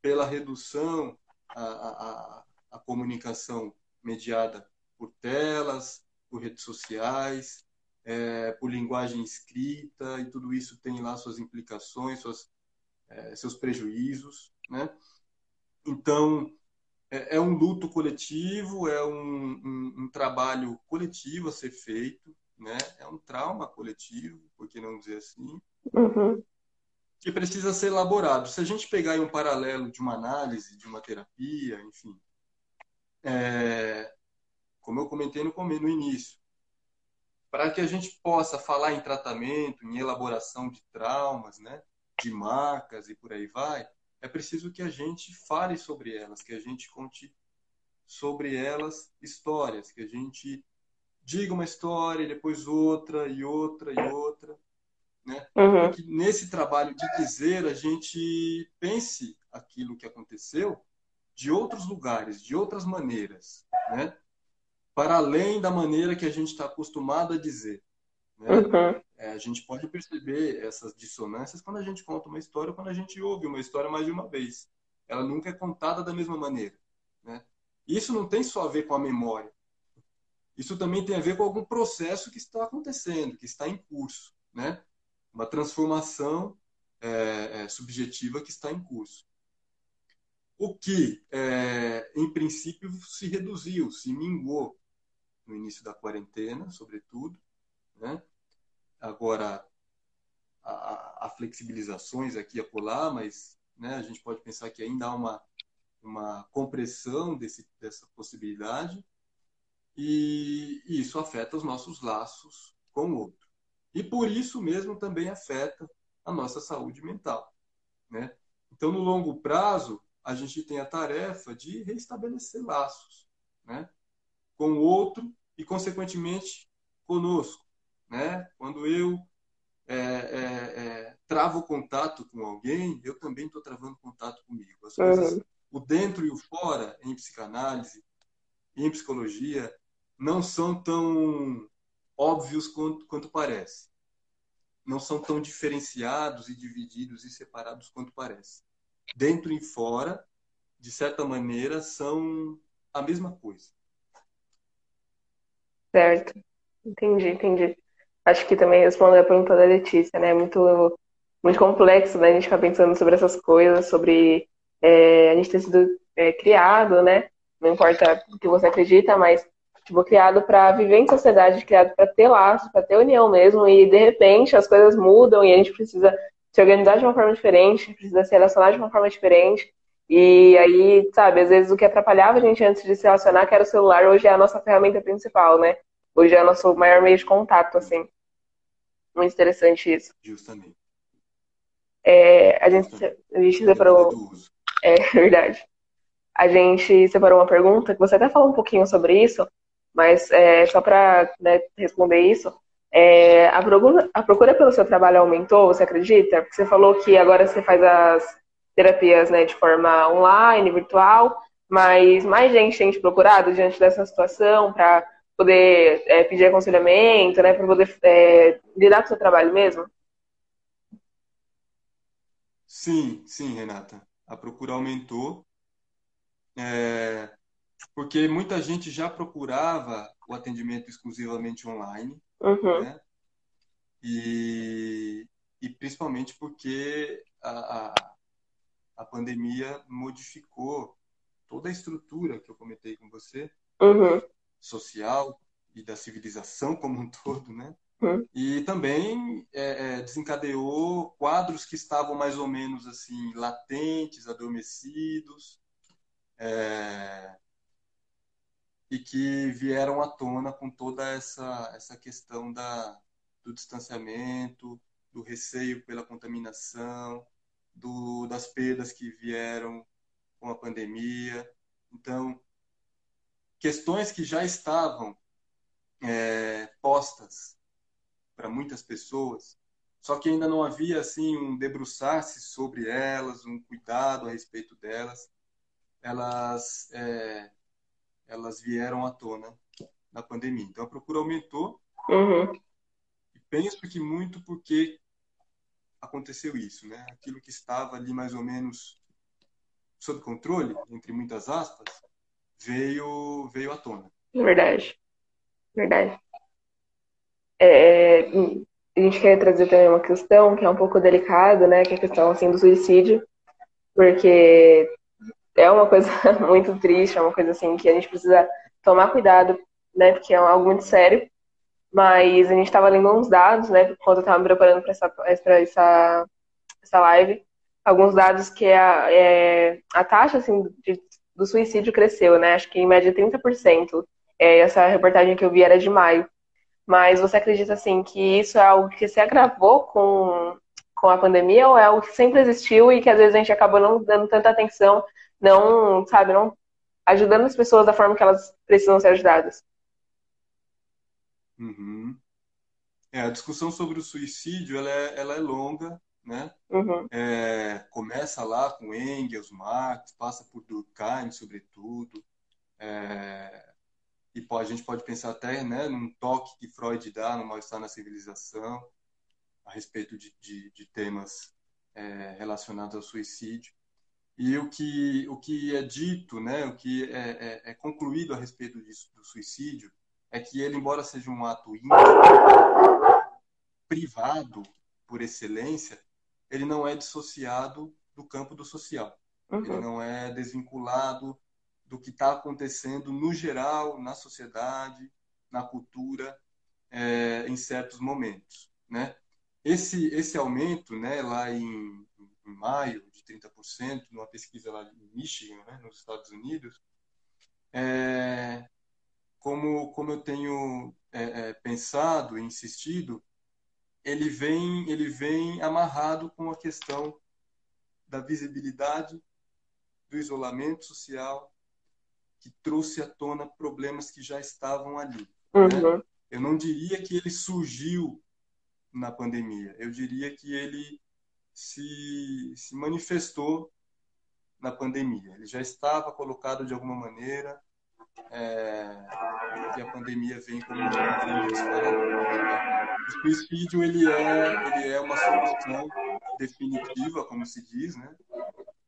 pela redução a comunicação mediada por telas, por redes sociais, é, por linguagem escrita, e tudo isso tem lá suas implicações, suas, é, seus prejuízos. Né? Então, é, é, um luto coletivo, é um, um, um, trabalho coletivo a ser feito, né? é um trauma coletivo, por que não dizer assim, uhum. que precisa ser elaborado. Se a gente pegar um paralelo de uma análise, de uma terapia, enfim, é, como eu comentei no, no início, para que a gente possa falar em tratamento, em elaboração de traumas, né, de marcas e por aí vai, é preciso que a gente fale sobre elas, que a gente conte sobre elas histórias, que a gente diga uma história e depois outra e outra e outra, né? Uhum. Que nesse trabalho de dizer a gente pense aquilo que aconteceu de outros lugares, de outras maneiras, né? para além da maneira que a gente está acostumado a dizer. Né? Uhum. É, a gente pode perceber essas dissonâncias quando a gente conta uma história, quando a gente ouve uma história mais de uma vez. Ela nunca é contada da mesma maneira. Né? Isso não tem só a ver com a memória. Isso também tem a ver com algum processo que está acontecendo, que está em curso. Né? Uma transformação é, é, subjetiva que está em curso o que, é, em princípio, se reduziu, se minguou no início da quarentena, sobretudo. Né? Agora, há flexibilizações aqui e acolá, mas né? A gente pode pensar que ainda há uma, uma compressão desse, dessa possibilidade e isso afeta os nossos laços com o outro. E por isso mesmo também afeta a nossa saúde mental, né? Então, no longo prazo, a gente tem a tarefa de restabelecer laços, né? Com o outro e, consequentemente, conosco, né? Quando eu é, é, é, travo contato com alguém, eu também estou travando contato comigo. Coisas, uhum. o dentro e o fora, em psicanálise, em psicologia, não são tão óbvios quanto, quanto parece. Não são tão diferenciados e divididos e separados quanto parece. Dentro e fora, de certa maneira, são a mesma coisa. Certo. Entendi, entendi. Acho que também respondeu a pergunta da Letícia, né? Muito, muito complexo, né? A gente ficar pensando sobre essas coisas, sobre é, a gente ter sido é, criado, né? Não importa o que você acredita, mas tipo, criado para viver em sociedade, criado para ter laços, para ter união mesmo, e de repente as coisas mudam e a gente precisa se organizar de uma forma diferente, precisa se relacionar de uma forma diferente. E aí, sabe, às vezes o que atrapalhava a gente antes de se relacionar, que era o celular, hoje é a nossa ferramenta principal, né? Hoje é o nosso maior meio de contato, assim. Muito interessante isso. Justamente. É, a gente, a gente separou. É <laughs> verdade. A gente separou uma pergunta que você até falou um pouquinho sobre isso, mas é, só para né, responder isso, é, a, procura, a procura pelo seu trabalho aumentou, você acredita? Porque você falou que agora você faz as terapias né, de forma online, virtual, mas mais gente tem te procurado diante dessa situação para poder é, pedir aconselhamento, né, para poder é, lidar com o seu trabalho mesmo? Sim, sim, Renata. A procura aumentou, é, porque muita gente já procurava o atendimento exclusivamente online, uhum. né? E, e principalmente porque a, a, a pandemia modificou toda a estrutura que eu comentei com você, uhum social e da civilização como um <laughs> todo, né? Uhum. E também é, é, desencadeou quadros que estavam mais ou menos assim latentes, adormecidos, é, e que vieram à tona com toda essa essa questão da do distanciamento, do receio pela contaminação, do, das perdas que vieram com a pandemia. Então, questões que já estavam é, postas para muitas pessoas, só que ainda não havia assim um debruçar-se sobre elas, um cuidado a respeito delas. Elas é, elas vieram à tona na pandemia. Então a procura aumentou. Uhum. E penso que muito porque aconteceu isso, né? Aquilo que estava ali mais ou menos sob controle, entre muitas aspas, veio, veio à tona. Verdade. Verdade. É, a gente quer trazer também uma questão que é um pouco delicada, né? Que é a questão assim, do suicídio, porque é uma coisa <laughs> muito triste, é uma coisa assim que a gente precisa tomar cuidado, né? Porque é algo muito sério. Mas a gente estava lendo uns dados, né? Quando eu estava me preparando para essa, essa, essa live, alguns dados que a, é, a taxa assim, de do suicídio cresceu, né? Acho que em média 30%. É, essa reportagem que eu vi era de maio. Mas você acredita, assim, que isso é algo que se agravou com, com a pandemia ou é algo que sempre existiu e que às vezes a gente acabou não dando tanta atenção, não, sabe, não ajudando as pessoas da forma que elas precisam ser ajudadas? Uhum. É, a discussão sobre o suicídio, ela é, ela é longa, né? Uhum. É, começa lá com Engels, Marx, passa por Durkheim, sobretudo. É, e pô, a gente pode pensar até né, num toque que Freud dá no Mal-Estar na Civilização, a respeito de, de, de temas é, relacionados ao suicídio. E o que, o que é dito, né, o que é, é, é concluído a respeito disso, do suicídio, é que ele, embora seja um ato íntimo, privado por excelência, ele não é dissociado do campo do social. Uhum. Ele não é desvinculado do que está acontecendo no geral, na sociedade, na cultura, é, em certos momentos, né? Esse esse aumento, né, lá em, em maio, de 30%, numa pesquisa lá em Michigan, né, nos Estados Unidos, é, como, como eu tenho é, é, pensado e insistido, ele vem, ele vem amarrado com a questão da visibilidade, do isolamento social, que trouxe à tona problemas que já estavam ali. Né? Uhum. Né? Eu não diria que ele surgiu na pandemia, eu diria que ele se, se manifestou na pandemia. Ele já estava colocado de alguma maneira, é, e a pandemia vem como um O suicídio ele é, ele é uma solução definitiva, como se diz, né,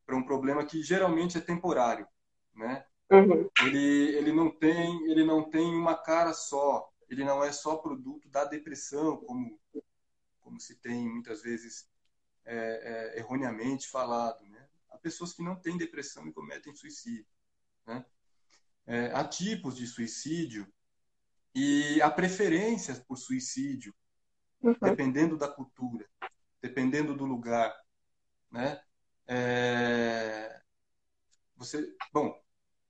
para um problema que geralmente é temporário, né? Uhum. Ele, ele não tem ele não tem uma cara só, ele não é só produto da depressão, como como se tem muitas vezes é, é, erroneamente falado, né? Há pessoas que não têm depressão e cometem suicídio, né? É, há tipos de suicídio e há preferências por suicídio, uhum. dependendo da cultura, dependendo do lugar, né? É... Você, bom,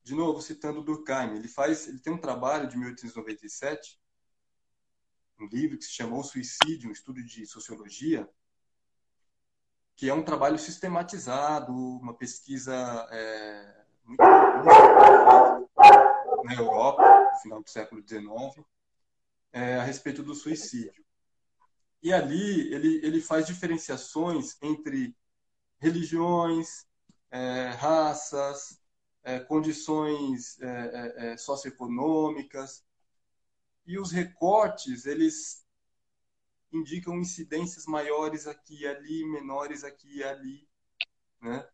de novo citando Durkheim, ele faz, ele tem um trabalho de 1897, um livro que se chamou Suicídio, um estudo de sociologia, que é um trabalho sistematizado, uma pesquisa é, muito na Europa, no final do século XIX, é, a respeito do suicídio. E ali ele, ele faz diferenciações entre religiões, é, raças, é, condições é, é, é, socioeconômicas. E os recortes, eles indicam incidências maiores aqui e ali, menores aqui e ali, né?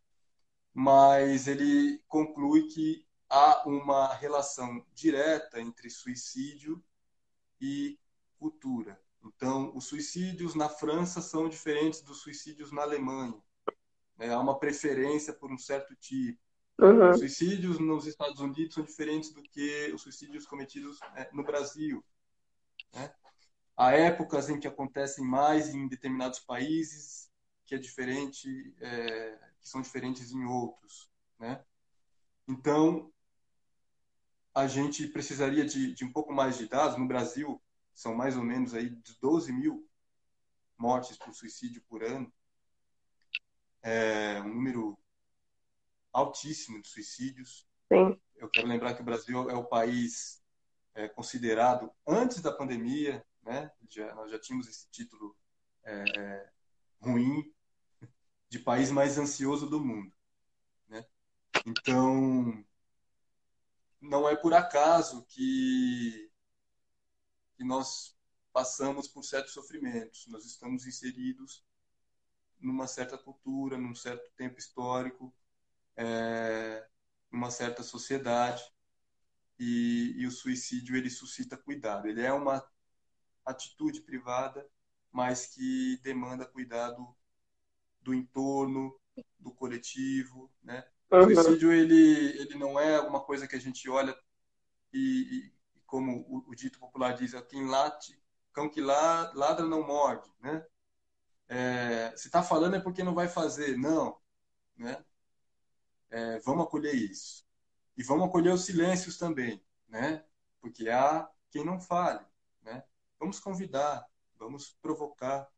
Mas ele conclui que há uma relação direta entre suicídio e cultura. Então, os suicídios na França são diferentes dos suicídios na Alemanha. É, há uma preferência por um certo tipo. Uhum. Os suicídios nos Estados Unidos são diferentes do que os suicídios cometidos é, no Brasil. Né? Há épocas em que acontecem mais em determinados países que é diferente, é, que são diferentes em outros, né? Então, a gente precisaria de, de um pouco mais de dados. No Brasil, são mais ou menos aí de 12 mil mortes por suicídio por ano. É um número altíssimo de suicídios. Sim. Eu quero lembrar que o Brasil é o país é, considerado, antes da pandemia, né, já, nós já tínhamos esse título é, ruim, de país mais ansioso do mundo. Né? Então, não é por acaso que que nós passamos por certos sofrimentos. Nós estamos inseridos numa certa cultura, num certo tempo histórico, é, numa certa sociedade. E, e, o suicídio ele suscita cuidado. Ele é uma atitude privada, mas que demanda cuidado do entorno, do coletivo, né? O suicídio ele ele não é alguma coisa que a gente olha e, como o, o dito popular diz, quem late, cão que ladra não morde, né? É, se está falando é porque não vai fazer, não, né? É, vamos acolher isso e vamos acolher os silêncios também, né? Porque há quem não fale, né? Vamos convidar, vamos provocar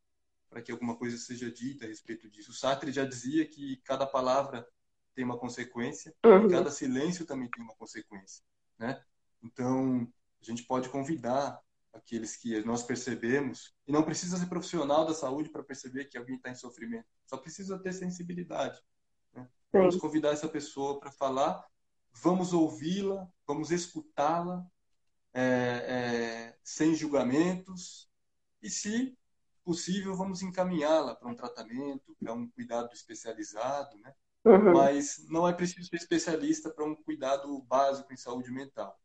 para que alguma coisa seja dita a respeito disso. O Sartre já dizia que cada palavra tem uma consequência, uhum. cada silêncio também tem uma consequência, né? Então, a gente pode convidar aqueles que nós percebemos, e não precisa ser profissional da saúde para perceber que alguém está em sofrimento, só precisa ter sensibilidade. Né? Vamos convidar essa pessoa para falar, vamos ouvi-la, vamos escutá-la, é, é, sem julgamentos, e se possível, vamos encaminhá-la para um tratamento, para um cuidado especializado, né? Uhum. Mas não é preciso ser especialista para um cuidado básico em saúde mental.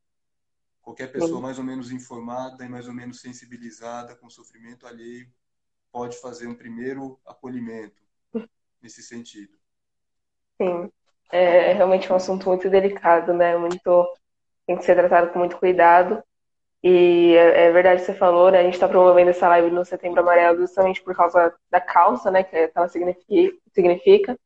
Qualquer pessoa mais ou menos informada e mais ou menos sensibilizada com o sofrimento alheio pode fazer um primeiro acolhimento nesse sentido. Sim, é realmente um assunto muito delicado, né? Muito tem que ser tratado com muito cuidado. E é, é verdade que você falou, né? A gente está promovendo essa live no Setembro Amarelo justamente por causa da causa, né? Que ela significa.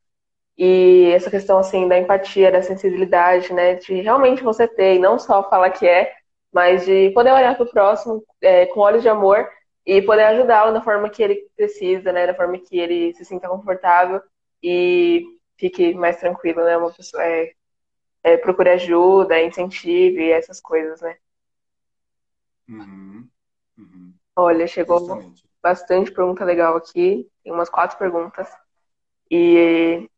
E essa questão, assim, da empatia, da sensibilidade, né? De realmente você ter, e não só falar que é, mas de poder olhar para o próximo é, com olhos de amor e poder ajudá-lo da forma que ele precisa, né? Da forma que ele se sinta confortável e fique mais tranquilo, né? Uma pessoa é, é, procure ajuda, incentive, essas coisas, né? Uhum. Uhum. Olha, chegou Justamente. bastante pergunta legal aqui. Tem umas quatro perguntas. E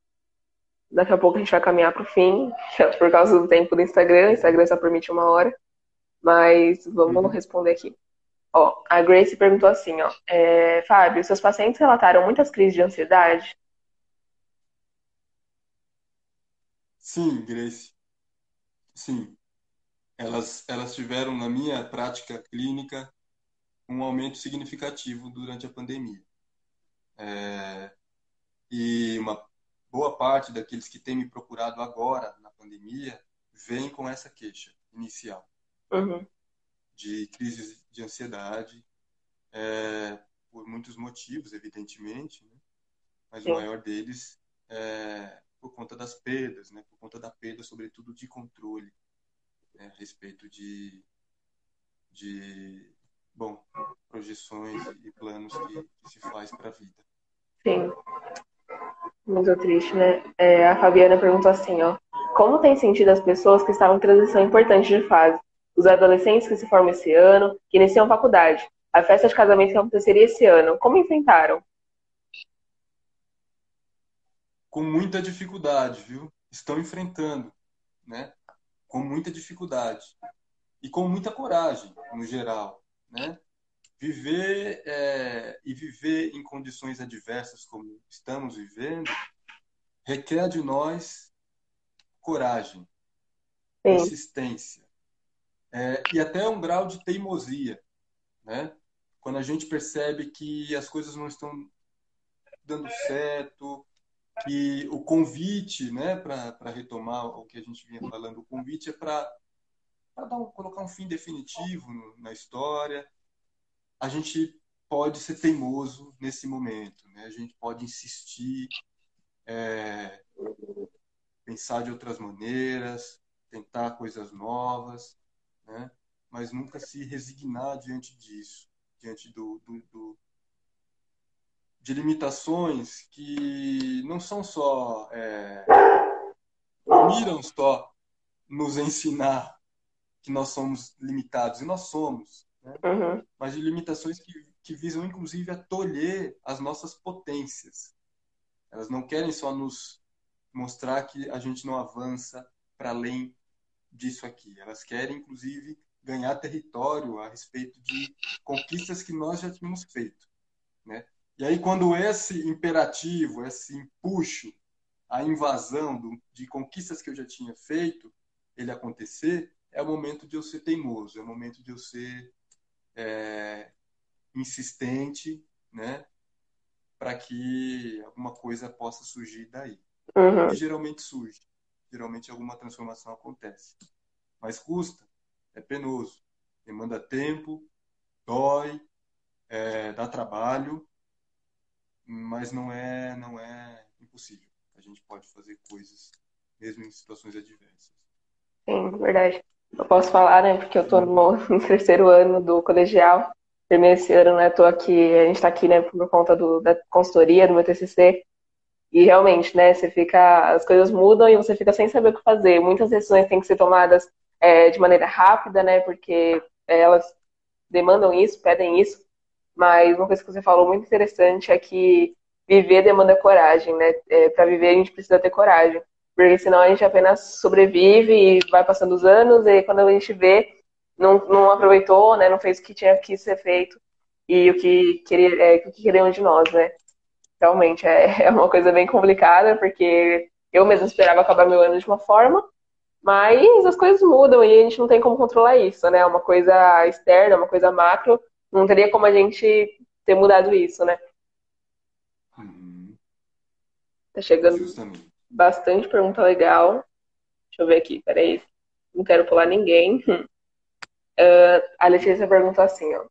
daqui a pouco a gente vai caminhar para o fim, <laughs> por causa do tempo do Instagram. O Instagram só permite uma hora. Mas vamos uhum. responder aqui. Ó, a Grace perguntou assim, ó. É, Fábio, seus pacientes relataram muitas crises de ansiedade? Sim, Grace. Sim. Elas, elas tiveram, na minha prática clínica, um aumento significativo durante a pandemia. É, e uma boa parte daqueles que têm me procurado agora, na pandemia, vem com essa queixa inicial. Uhum. De crises de ansiedade, é, por muitos motivos, evidentemente, né? mas Sim. o maior deles é por conta das perdas, né? por conta da perda, sobretudo, de controle né? a respeito de, de bom, projeções e planos que, que se faz para a vida. Sim. Muito triste, né? É, a Fabiana perguntou assim, ó. Como tem sentido as pessoas que estavam em transição importante de fase? Os adolescentes que se formam esse ano, que iniciam faculdade, a festa de casamento que aconteceria esse ano, como enfrentaram? Com muita dificuldade, viu? Estão enfrentando, né? Com muita dificuldade. E com muita coragem, no geral, né? viver é, e viver em condições adversas como estamos vivendo requer de nós coragem, Sim. insistência é, e até um grau de teimosia, né? Quando a gente percebe que as coisas não estão dando certo, que o convite, né, para retomar o que a gente vinha falando, o convite é para um, colocar um fim definitivo na história, a gente pode ser teimoso nesse momento, né? A gente pode insistir, é, pensar de outras maneiras, tentar coisas novas, né? Mas nunca se resignar diante disso, diante do, do, do de limitações que não são só é, miram só nos ensinar que nós somos limitados e nós somos né? uhum. mas de limitações que, que visam, inclusive, a tolher as nossas potências. Elas não querem só nos mostrar que a gente não avança para além disso aqui. Elas querem, inclusive, ganhar território a respeito de conquistas que nós já tínhamos feito. Né? E aí, quando esse imperativo, esse empuxo, a invasão do, de conquistas que eu já tinha feito, ele acontecer, é o momento de eu ser teimoso, é o momento de eu ser é, insistente, né? Para que alguma coisa possa surgir daí. Uhum. E geralmente surge. Geralmente alguma transformação acontece. Mas custa, é penoso, demanda tempo, dói, é, dá trabalho, mas não é, não é impossível. A gente pode fazer coisas mesmo em situações adversas. Sim, verdade. Eu posso falar, né? Porque eu estou no, <laughs> terceiro ano do colegial. Terminei esse ano, né? Tô aqui, a gente está aqui, né, por conta do, da consultoria, do meu TCC. E realmente, né, você fica, as coisas mudam e você fica sem saber o que fazer. Muitas decisões têm que ser tomadas é, de maneira rápida, né, porque elas demandam isso, pedem isso. Mas uma coisa que você falou muito interessante é que viver demanda coragem, né? É, Para viver a gente precisa ter coragem porque senão a gente apenas sobrevive e vai passando os anos e quando a gente vê, não, não aproveitou, né, não fez o que tinha que ser feito e o que, queria, é, o que queriam de nós, né? Realmente é, <laughs> é uma coisa bem complicada, porque eu mesmo esperava acabar meu ano de uma forma, mas as coisas mudam e a gente não tem como controlar isso, né? É uma coisa externa, uma coisa macro, não teria como a gente ter mudado isso, né? Uhum. Tá chegando. Justamente bastante pergunta legal. Deixa eu ver aqui, peraí. Não quero pular ninguém. Uh, a Letícia perguntou assim, ó.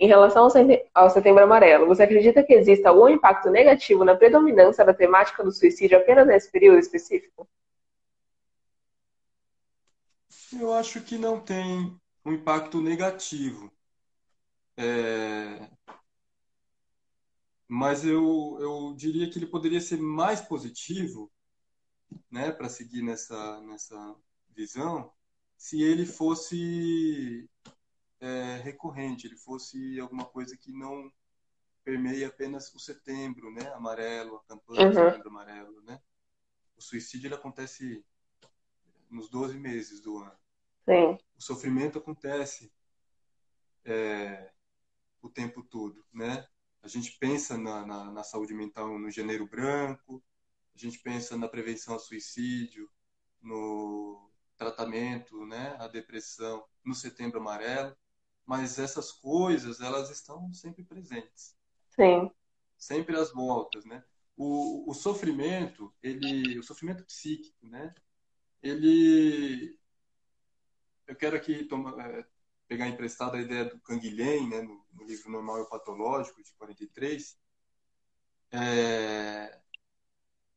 Em relação ao Setembro Amarelo, você acredita que exista algum impacto negativo na predominância da temática do suicídio apenas nesse período específico? Eu acho que não tem um impacto negativo. É... Mas eu, eu diria que ele poderia ser mais positivo, né, para seguir nessa, nessa visão, se ele fosse é, recorrente, ele fosse alguma coisa que não permeia apenas o setembro, né? Amarelo, a campanha uhum. do setembro amarelo, né? O suicídio ele acontece nos 12 meses do ano. Sim. O sofrimento acontece é, o tempo todo, né? A gente pensa na, na, na, saúde mental no janeiro branco, a gente pensa na prevenção ao suicídio, no tratamento, né, a depressão, no setembro amarelo mas essas coisas elas estão sempre presentes. Sim. Sempre às voltas, né? O, o sofrimento, ele, o sofrimento psíquico, né? Ele, eu quero aqui toma, é, pegar emprestada a ideia do Canguilhem, né, no, no, livro Normal e Patológico de 43, é,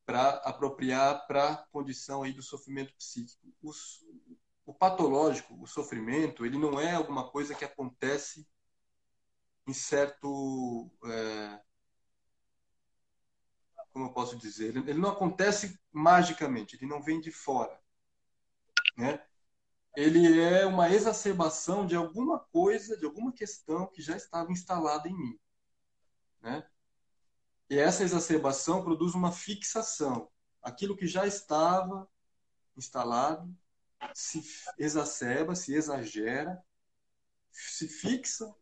para apropriar para a condição aí do sofrimento psíquico. Os, o patológico, o sofrimento, ele não é alguma coisa que acontece em certo. É, como eu posso dizer? Ele não acontece magicamente, ele não vem de fora. Né? Ele é uma exacerbação de alguma coisa, de alguma questão que já estava instalada em mim. Né? E essa exacerbação produz uma fixação. Aquilo que já estava instalado se exacerba, se exagera, se fixa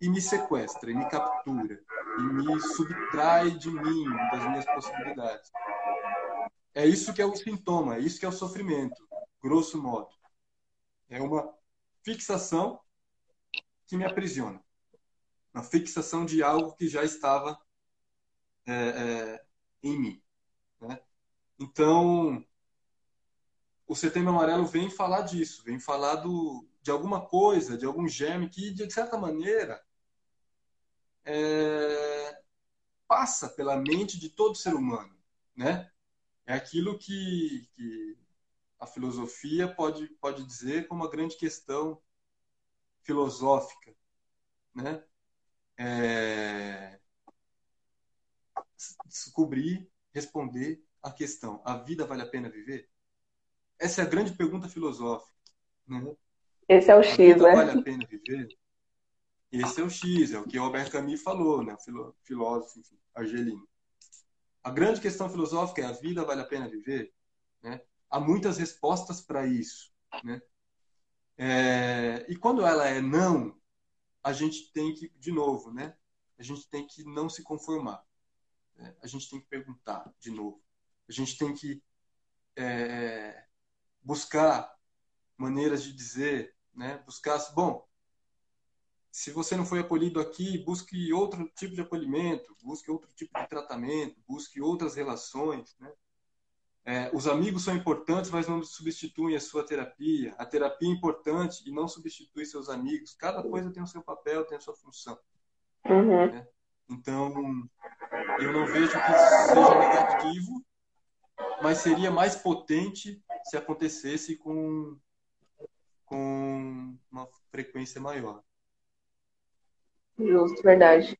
e me sequestra, e me captura, e me subtrai de mim, das minhas possibilidades. É isso que é o sintoma, é isso que é o sofrimento, grosso modo. É uma fixação que me aprisiona. Uma fixação de algo que já estava é, é, em mim. Né? Então, o Setembro Amarelo vem falar disso, vem falar do, de alguma coisa, de algum germe que, de certa maneira, é, passa pela mente de todo ser humano, né? É aquilo que, que a filosofia pode, pode dizer como uma grande questão filosófica, né? É, descobrir, responder a questão: a vida vale a pena viver? Essa é a grande pergunta filosófica. Né? Esse é o X, né? Vale a pena viver? Esse é o X, é o que o Albert Camus falou, né? filósofo enfim, argelino. A grande questão filosófica é a vida vale a pena viver? Né? Há muitas respostas para isso. Né? É... E quando ela é não, a gente tem que, de novo, né? a gente tem que não se conformar. Né? A gente tem que perguntar de novo. A gente tem que é, buscar maneiras de dizer, né? Buscar, bom, se você não foi acolhido aqui, busque outro tipo de acolhimento, busque outro tipo de tratamento, busque outras relações, né? É, os amigos são importantes, mas não substituem a sua terapia. A terapia é importante e não substitui seus amigos. Cada coisa tem o seu papel, tem a sua função. Uhum. Né? Então, eu não vejo que seja negativo, mas seria mais potente se acontecesse com, com uma frequência maior. Justo, verdade.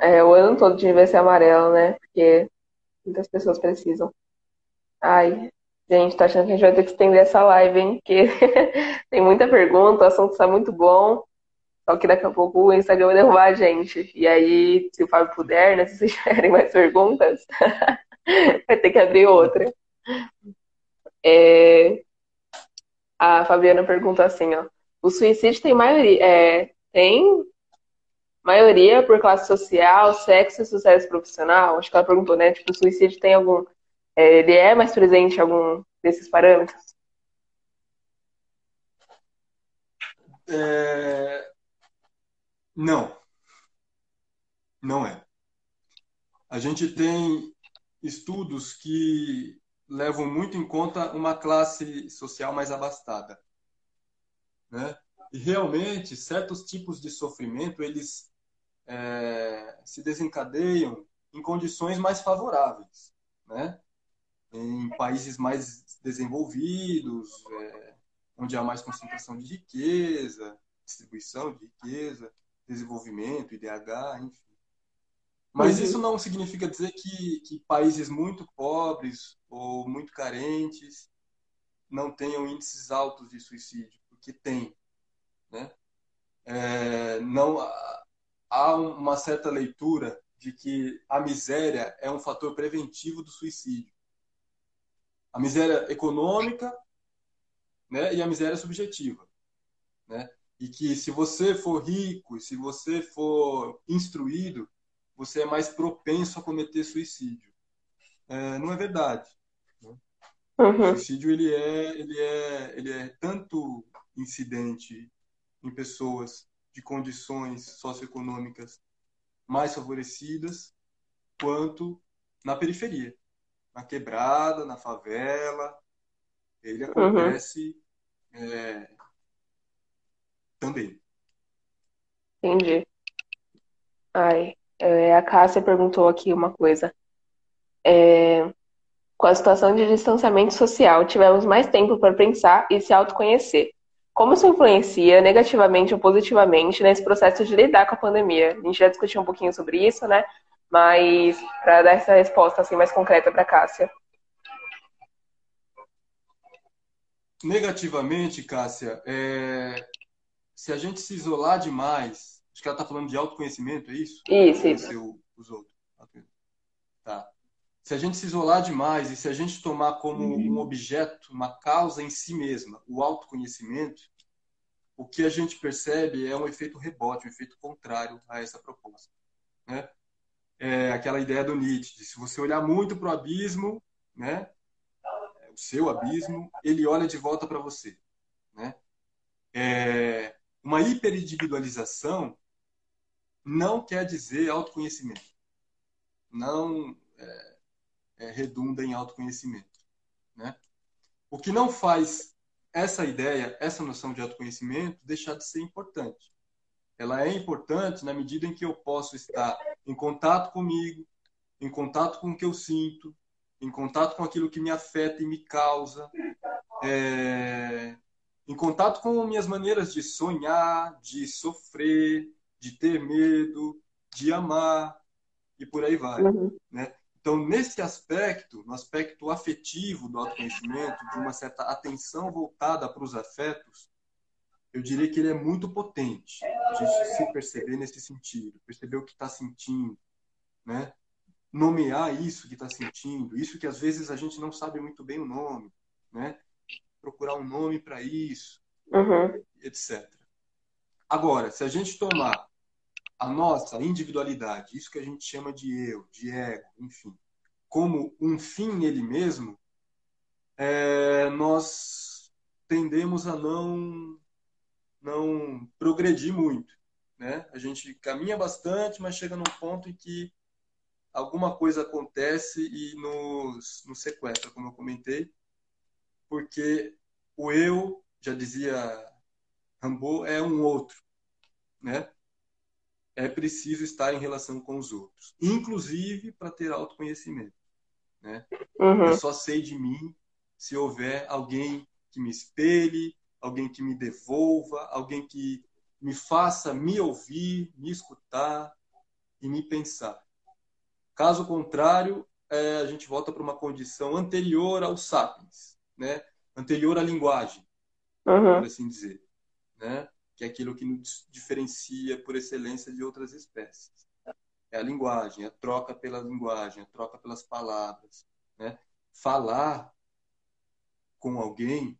É, o ano todo devia ser amarelo, né? Porque muitas pessoas precisam. Ai, gente, tá achando que a gente vai ter que estender essa live, hein? Porque <laughs> tem muita pergunta, o assunto está muito bom. Só que daqui a pouco o Instagram vai derrubar a gente. E aí, se o Fábio puder, né? <laughs> Se vocês tiverem mais perguntas, <laughs> vai ter que abrir outra. É... A Fabiana pergunta assim, ó. O suicídio tem maioria, é, tem maioria por classe social, sexo e sucesso profissional? Acho que ela perguntou, né? Tipo, o suicídio tem algum. É, ele é mais presente em algum desses parâmetros? É... Não. Não é. A gente tem estudos que levam muito em conta uma classe social mais abastada. né? E realmente certos tipos de sofrimento eles é, se desencadeiam em condições mais favoráveis, né? Em países mais desenvolvidos, é, onde há mais concentração de riqueza, distribuição de riqueza, desenvolvimento, IDH, enfim. Mas uhum. isso não significa dizer que, que países muito pobres ou muito carentes não tenham índices altos de suicídio, porque tem. Né? É, não há uma certa leitura de que a miséria é um fator preventivo do suicídio. A miséria econômica né, e a miséria subjetiva. Né? E que se você for rico, se você for instruído, você é mais propenso a cometer suicídio. É, não é verdade. Né? Uhum. O suicídio ele é, ele, é, ele é tanto incidente em pessoas de condições socioeconômicas mais favorecidas, quanto na periferia, na quebrada, na favela. Ele uhum. acontece uhum. é, também. Entendi. Ai, é, a Cássia perguntou aqui uma coisa. É, com a situação de distanciamento social, tivemos mais tempo para pensar e se autoconhecer. Como isso influencia negativamente ou positivamente nesse processo de lidar com a pandemia? A gente já discutiu um pouquinho sobre isso, né? Mas para dar essa resposta assim mais concreta para Cássia. Negativamente, Cássia, é... se a gente se isolar demais, acho que ela está falando de autoconhecimento, é isso? Isso, isso. Os outros. Tá. Se a gente se isolar demais e se a gente tomar como uhum. um objeto, uma causa em si mesma, o autoconhecimento, o que a gente percebe é um efeito rebote, um efeito contrário a essa proposta. Né? É aquela ideia do Nietzsche, de se você olhar muito para o abismo, né, o seu abismo, ele olha de volta para você. Né? É, uma hiperindividualização não quer dizer autoconhecimento. Não. É, é, redunda em autoconhecimento. Né? O que não faz essa ideia, essa noção de autoconhecimento deixar de ser importante. Ela é importante na medida em que eu posso estar em contato comigo, em contato com o que eu sinto, em contato com aquilo que me afeta e me causa, é... em contato com minhas maneiras de sonhar, de sofrer, de ter medo, de amar e por aí vai. Uhum. Né? Então, nesse aspecto, no aspecto afetivo do autoconhecimento, de uma certa atenção voltada para os afetos, eu diria que ele é muito potente. A gente se perceber nesse sentido, perceber o que está sentindo, né? nomear isso que está sentindo, isso que às vezes a gente não sabe muito bem o nome, né? procurar um nome para isso, uhum. etc. Agora, se a gente tomar a nossa individualidade, isso que a gente chama de eu, de ego, enfim, como um fim nele mesmo, é, nós tendemos a não não progredir muito, né? A gente caminha bastante, mas chega num ponto em que alguma coisa acontece e nos, nos sequestra, como eu comentei, porque o eu, já dizia Rambo, é um outro, né? é preciso estar em relação com os outros, inclusive para ter autoconhecimento. Né? Uhum. Eu só sei de mim se houver alguém que me espelhe, alguém que me devolva, alguém que me faça me ouvir, me escutar e me pensar. Caso contrário, é, a gente volta para uma condição anterior ao sapiens, né? anterior à linguagem, uhum. por assim dizer. Né? que é aquilo que nos diferencia por excelência de outras espécies. É a linguagem, a troca pela linguagem, a troca pelas palavras. Né? Falar com alguém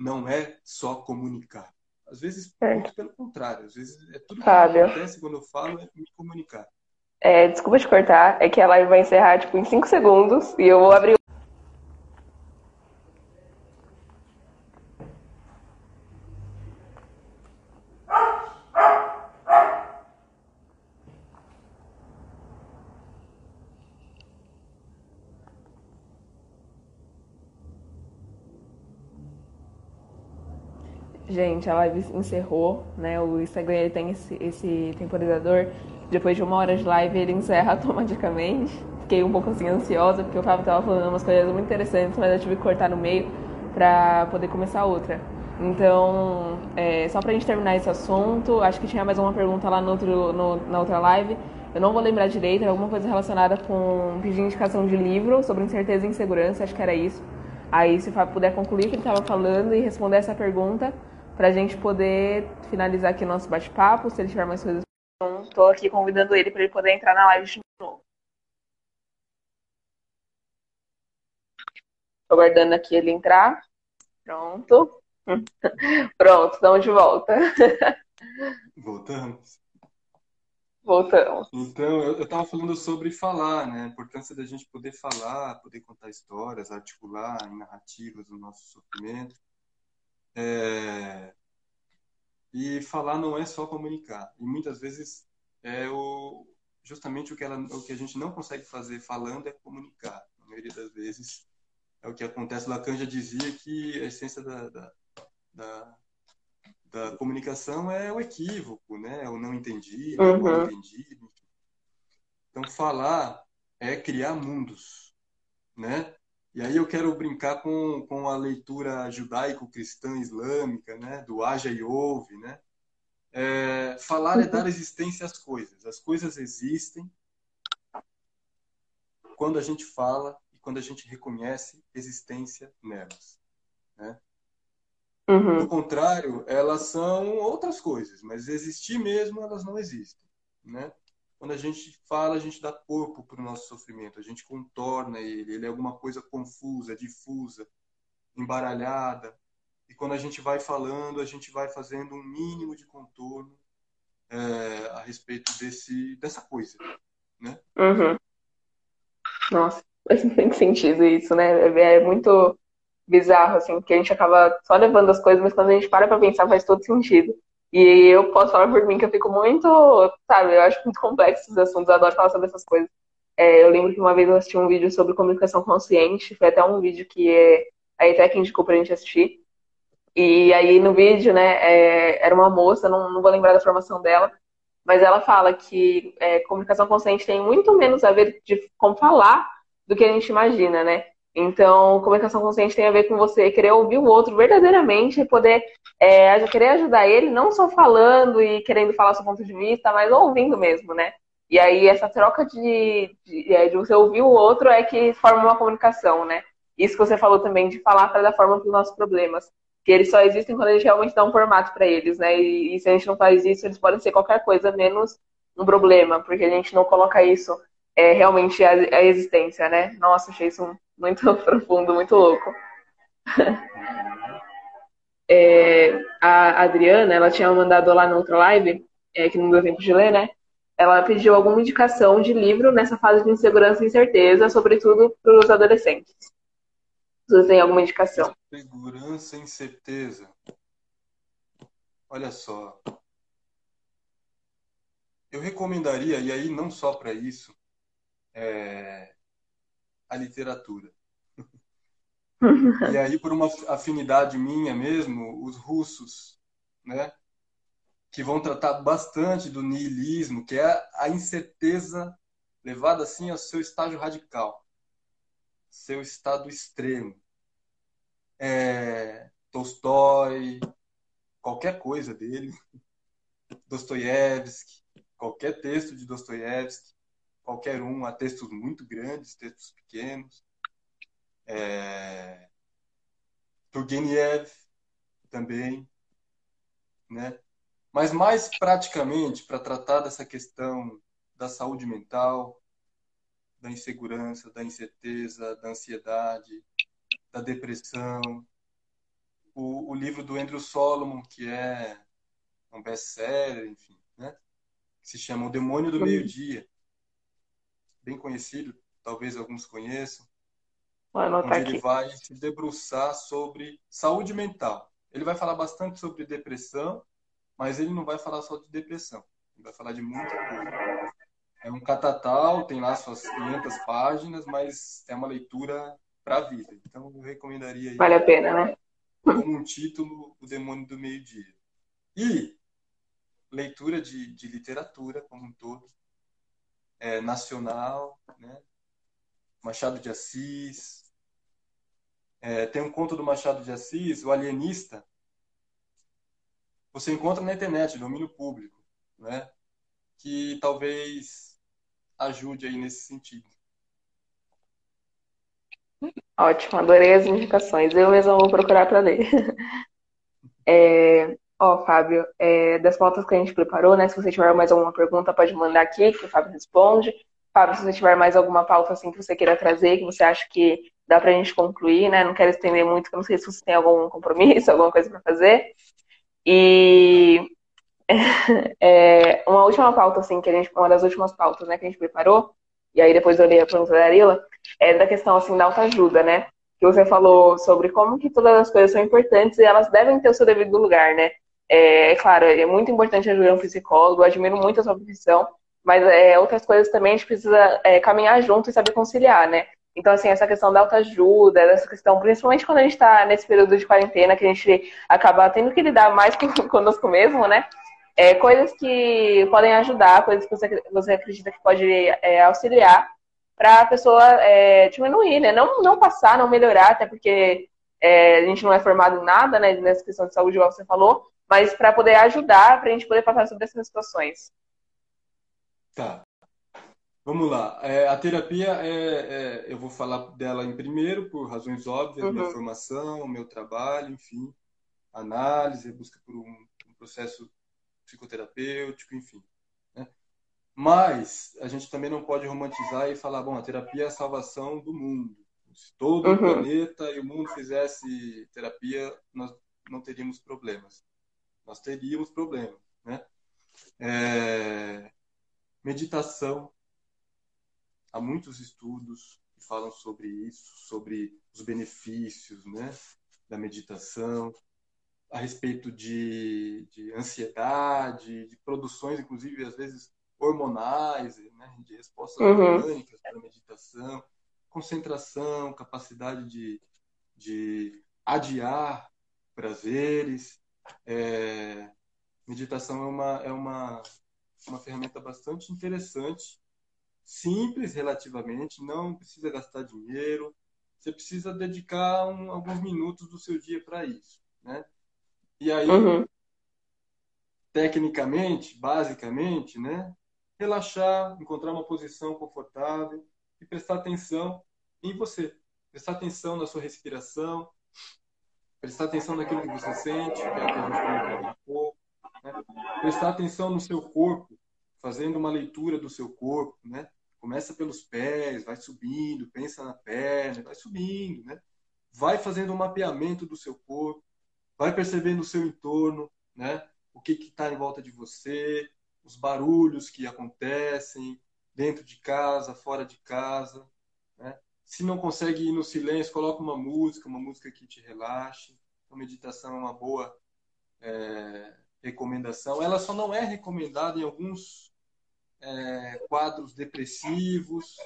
não é só comunicar. Às vezes, é. muito pelo contrário. Às vezes, é tudo Fábio. que acontece quando eu falo é me comunicar. É, desculpa te cortar, é que a live vai encerrar tipo, em 5 segundos e eu vou abrir Gente, a live encerrou, né? O Instagram ele tem esse, esse temporizador. Depois de uma hora de live, ele encerra <laughs> automaticamente. Fiquei um pouco assim ansiosa, porque o Fábio tava falando umas coisas muito interessantes, mas eu tive que cortar no meio para poder começar outra. Então, é, só pra gente terminar esse assunto, acho que tinha mais uma pergunta lá no outro, no, na outra live. Eu não vou lembrar direito, era alguma coisa relacionada com pedir indicação de livro sobre incerteza e insegurança, acho que era isso. Aí, se o Fábio puder concluir o que ele estava falando e responder essa pergunta, para a gente poder finalizar aqui o nosso bate-papo, se ele tiver mais coisas. Estou aqui convidando ele para ele poder entrar na live de novo. Estou aguardando aqui ele entrar. Pronto. <laughs> Pronto, estamos de volta. <laughs> Voltamos. Voltamos. Então, eu estava falando sobre falar, né? A importância da gente poder falar, poder contar histórias, articular em narrativas o nosso sofrimento. É... E falar não é só comunicar. E muitas vezes é o justamente o que, ela, o que a gente não consegue fazer falando é comunicar. Na maioria das vezes é o que acontece. Lacan já dizia que a essência da, da, da, da comunicação é o equívoco, né? O não entendido, uhum. o mal entendido. Então falar é criar mundos, né? E aí eu quero brincar com, com a leitura judaico-cristã islâmica, né? Do haja e ouve, né? É, falar é dar existência às coisas. As coisas existem quando a gente fala e quando a gente reconhece existência nelas. Né? Uhum. Do contrário, elas são outras coisas, mas existir mesmo elas não existem. Né? Quando a gente fala, a gente dá corpo para o nosso sofrimento, a gente contorna ele, ele é alguma coisa confusa, difusa, embaralhada. E quando a gente vai falando, a gente vai fazendo um mínimo de contorno é, a respeito desse, dessa coisa, né? Uhum. Nossa, faz muito sentido isso, né? É, é muito bizarro, assim, porque a gente acaba só levando as coisas, mas quando a gente para pra pensar, faz todo sentido. E eu posso falar por mim que eu fico muito, sabe, eu acho muito complexo os assuntos, eu adoro falar sobre essas coisas. É, eu lembro que uma vez eu assisti um vídeo sobre comunicação consciente, foi até um vídeo que é, a ETEC indicou pra gente assistir. E aí no vídeo, né, é, era uma moça, não, não vou lembrar da formação dela, mas ela fala que é, comunicação consciente tem muito menos a ver de falar do que a gente imagina, né? Então, comunicação consciente tem a ver com você querer ouvir o outro verdadeiramente e poder é, querer ajudar ele, não só falando e querendo falar seu ponto de vista, mas ouvindo mesmo, né? E aí, essa troca de, de, de você ouvir o outro é que forma uma comunicação, né? Isso que você falou também, de falar para dar forma para os nossos problemas. Que eles só existem quando a gente realmente dá um formato para eles, né? E, e se a gente não faz isso, eles podem ser qualquer coisa menos um problema, porque a gente não coloca isso é, realmente a, existência, né? Nossa, achei isso muito <laughs> profundo, muito louco. <laughs> é, a Adriana, ela tinha mandado lá na outra live, é, que não deu tempo de ler, né? Ela pediu alguma indicação de livro nessa fase de insegurança e incerteza, sobretudo para os adolescentes. Você tem alguma indicação? Segurança e incerteza. Olha só. Eu recomendaria, e aí não só para isso, é, a literatura. <laughs> e aí, por uma afinidade minha mesmo, os russos, né, que vão tratar bastante do niilismo, que é a incerteza levada assim ao seu estágio radical, seu estado extremo. É, Tolstói, qualquer coisa dele, <laughs> Dostoiévski, qualquer texto de Dostoiévski, qualquer um, há textos muito grandes, textos pequenos. É... Turgenev também, né? Mas mais praticamente para tratar dessa questão da saúde mental, da insegurança, da incerteza, da ansiedade, da depressão, o, o livro do Andrew Solomon, que é um best-seller, enfim, né? Que se chama O Demônio do Meio-Dia bem conhecido, talvez alguns conheçam, onde aqui. ele vai se debruçar sobre saúde mental. Ele vai falar bastante sobre depressão, mas ele não vai falar só de depressão. Ele vai falar de muita coisa. É um catatal, tem lá suas 500 páginas, mas é uma leitura para a vida. Então, eu recomendaria. Vale a pena, né? como um título, O Demônio do Meio-Dia. E leitura de, de literatura como um todo, é, nacional, né? Machado de Assis. É, tem um conto do Machado de Assis, O Alienista. Você encontra na internet, domínio público, né? Que talvez ajude aí nesse sentido. Ótimo, adorei as indicações. Eu mesmo vou procurar para ler. <laughs> É, ó, Fábio, é, das pautas que a gente preparou, né? Se você tiver mais alguma pergunta, pode mandar aqui, que o Fábio responde. Fábio, se você tiver mais alguma pauta assim que você queira trazer, que você acha que dá pra gente concluir, né? Não quero estender muito, porque eu não sei se você tem algum compromisso, <laughs> alguma coisa para fazer. E <laughs> é, uma última pauta, assim, que a gente, uma das últimas pautas, né, que a gente preparou, e aí depois eu li a pergunta da Arila, é da questão, assim, da autoajuda, né? Que você falou sobre como que todas as coisas são importantes e elas devem ter o seu devido lugar, né? É, é claro, é muito importante ajudar um psicólogo, admiro muito a sua profissão, mas é, outras coisas também a gente precisa é, caminhar junto e saber conciliar, né? Então, assim, essa questão da autoajuda, essa questão, principalmente quando a gente está nesse período de quarentena, que a gente acaba tendo que lidar mais <laughs> conosco mesmo, né? É, coisas que podem ajudar, coisas que você, você acredita que pode é, auxiliar para a pessoa é, diminuir, né? Não, não passar, não melhorar, até porque é, a gente não é formado em nada, né? Nessa questão de saúde, igual você falou, mas para poder ajudar, para a gente poder passar sobre essas situações. Tá. Vamos lá. É, a terapia, é, é, eu vou falar dela em primeiro, por razões óbvias, uhum. minha formação, meu trabalho, enfim, análise, busca por um, um processo psicoterapêutico, enfim. Né? Mas a gente também não pode romantizar e falar, bom, a terapia é a salvação do mundo. Se todo uhum. o planeta e o mundo fizesse terapia, nós não teríamos problemas. Nós teríamos problemas, né? É... Meditação há muitos estudos que falam sobre isso, sobre os benefícios né, da meditação, a respeito de, de ansiedade, de produções, inclusive, às vezes hormonais, né, de respostas uhum. orgânicas para a meditação, concentração, capacidade de, de adiar prazeres. É, meditação é uma, é uma, uma ferramenta bastante interessante simples relativamente, não precisa gastar dinheiro, você precisa dedicar um, alguns minutos do seu dia para isso, né? E aí, uhum. tecnicamente, basicamente, né? Relaxar, encontrar uma posição confortável e prestar atenção em você, prestar atenção na sua respiração, prestar atenção naquilo que você sente, que é o que a gente comentou há pouco, né? prestar atenção no seu corpo, fazendo uma leitura do seu corpo, né? Começa pelos pés, vai subindo, pensa na perna, vai subindo, né? Vai fazendo um mapeamento do seu corpo, vai percebendo o seu entorno, né? O que está em volta de você, os barulhos que acontecem dentro de casa, fora de casa, né? Se não consegue ir no silêncio, coloca uma música, uma música que te relaxe. A meditação é uma boa é, recomendação. Ela só não é recomendada em alguns é, quadros depressivos,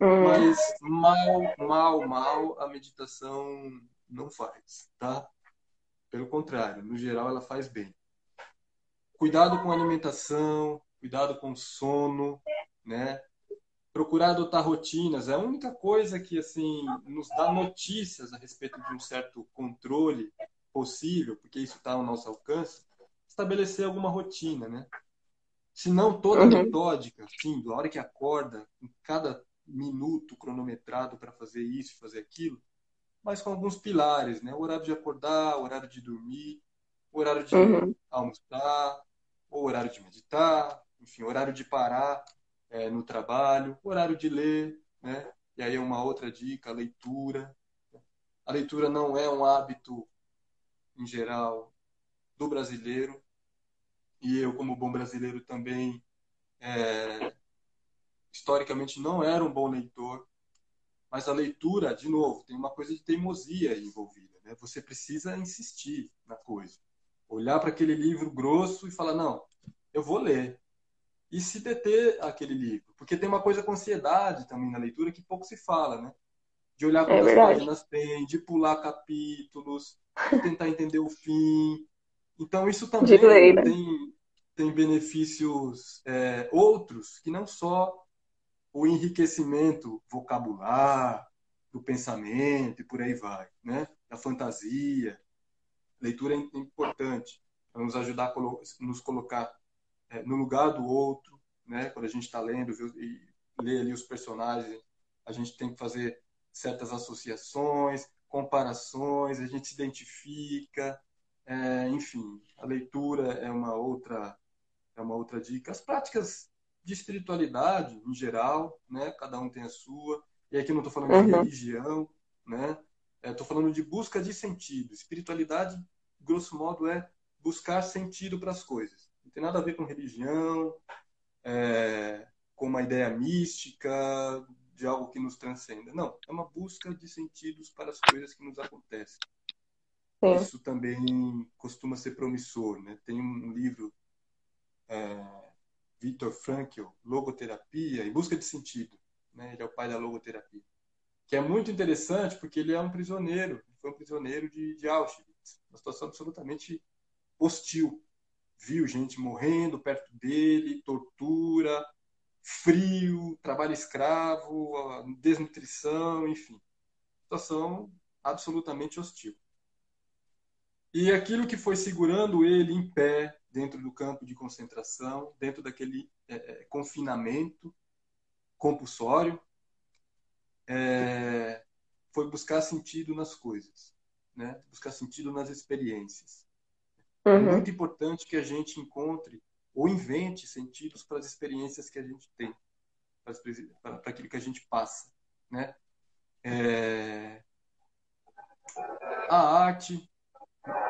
mas mal, mal, mal a meditação não faz, tá? Pelo contrário, no geral ela faz bem. Cuidado com a alimentação, cuidado com o sono, né? Procurar adotar rotinas é a única coisa que assim nos dá notícias a respeito de um certo controle possível, porque isso está ao nosso alcance. Estabelecer alguma rotina, né? se não toda uhum. metódica, sim, da hora que acorda, em cada minuto cronometrado para fazer isso, fazer aquilo, mas com alguns pilares, né? O horário de acordar, o horário de dormir, o horário de uhum. almoçar, o horário de meditar, enfim, o horário de parar é, no trabalho, horário de ler, né? E aí é uma outra dica, a leitura. A leitura não é um hábito, em geral, do brasileiro, e eu, como bom brasileiro, também, é, historicamente, não era um bom leitor. Mas a leitura, de novo, tem uma coisa de teimosia envolvida. Né? Você precisa insistir na coisa. Olhar para aquele livro grosso e falar: não, eu vou ler. E se deter aquele livro. Porque tem uma coisa com ansiedade também na leitura que pouco se fala, né? De olhar quantas é páginas tem, de pular capítulos, tentar entender o fim. Então, isso também lei, né? tem, tem benefícios é, outros que não só o enriquecimento vocabular, do pensamento e por aí vai, né? Da fantasia. Leitura é importante para nos ajudar a nos colocar é, no lugar do outro, né? Quando a gente está lendo viu, e lê ali os personagens, a gente tem que fazer certas associações, comparações, a gente se identifica, é, enfim, a leitura é uma outra é uma outra dica. As práticas de espiritualidade em geral, né? Cada um tem a sua. E aqui eu não estou falando uhum. de religião, né? Estou é, falando de busca de sentido. Espiritualidade, grosso modo, é buscar sentido para as coisas. Não tem nada a ver com religião, é, com uma ideia mística, de algo que nos transcenda. Não, é uma busca de sentidos para as coisas que nos acontecem. Sim. Isso também costuma ser promissor. Né? Tem um livro, é, Viktor Frankl, Logoterapia, em busca de sentido. Né? Ele é o pai da logoterapia. Que é muito interessante porque ele é um prisioneiro, foi um prisioneiro de, de Auschwitz, uma situação absolutamente hostil. Viu gente morrendo perto dele, tortura, frio, trabalho escravo, desnutrição, enfim. Situação absolutamente hostil. E aquilo que foi segurando ele em pé dentro do campo de concentração, dentro daquele é, é confinamento compulsório, é, foi buscar sentido nas coisas, né? buscar sentido nas experiências. É uhum. É muito importante que a gente encontre ou invente sentidos para as experiências que a gente tem, para, para aquilo que a gente passa, né? É... A arte,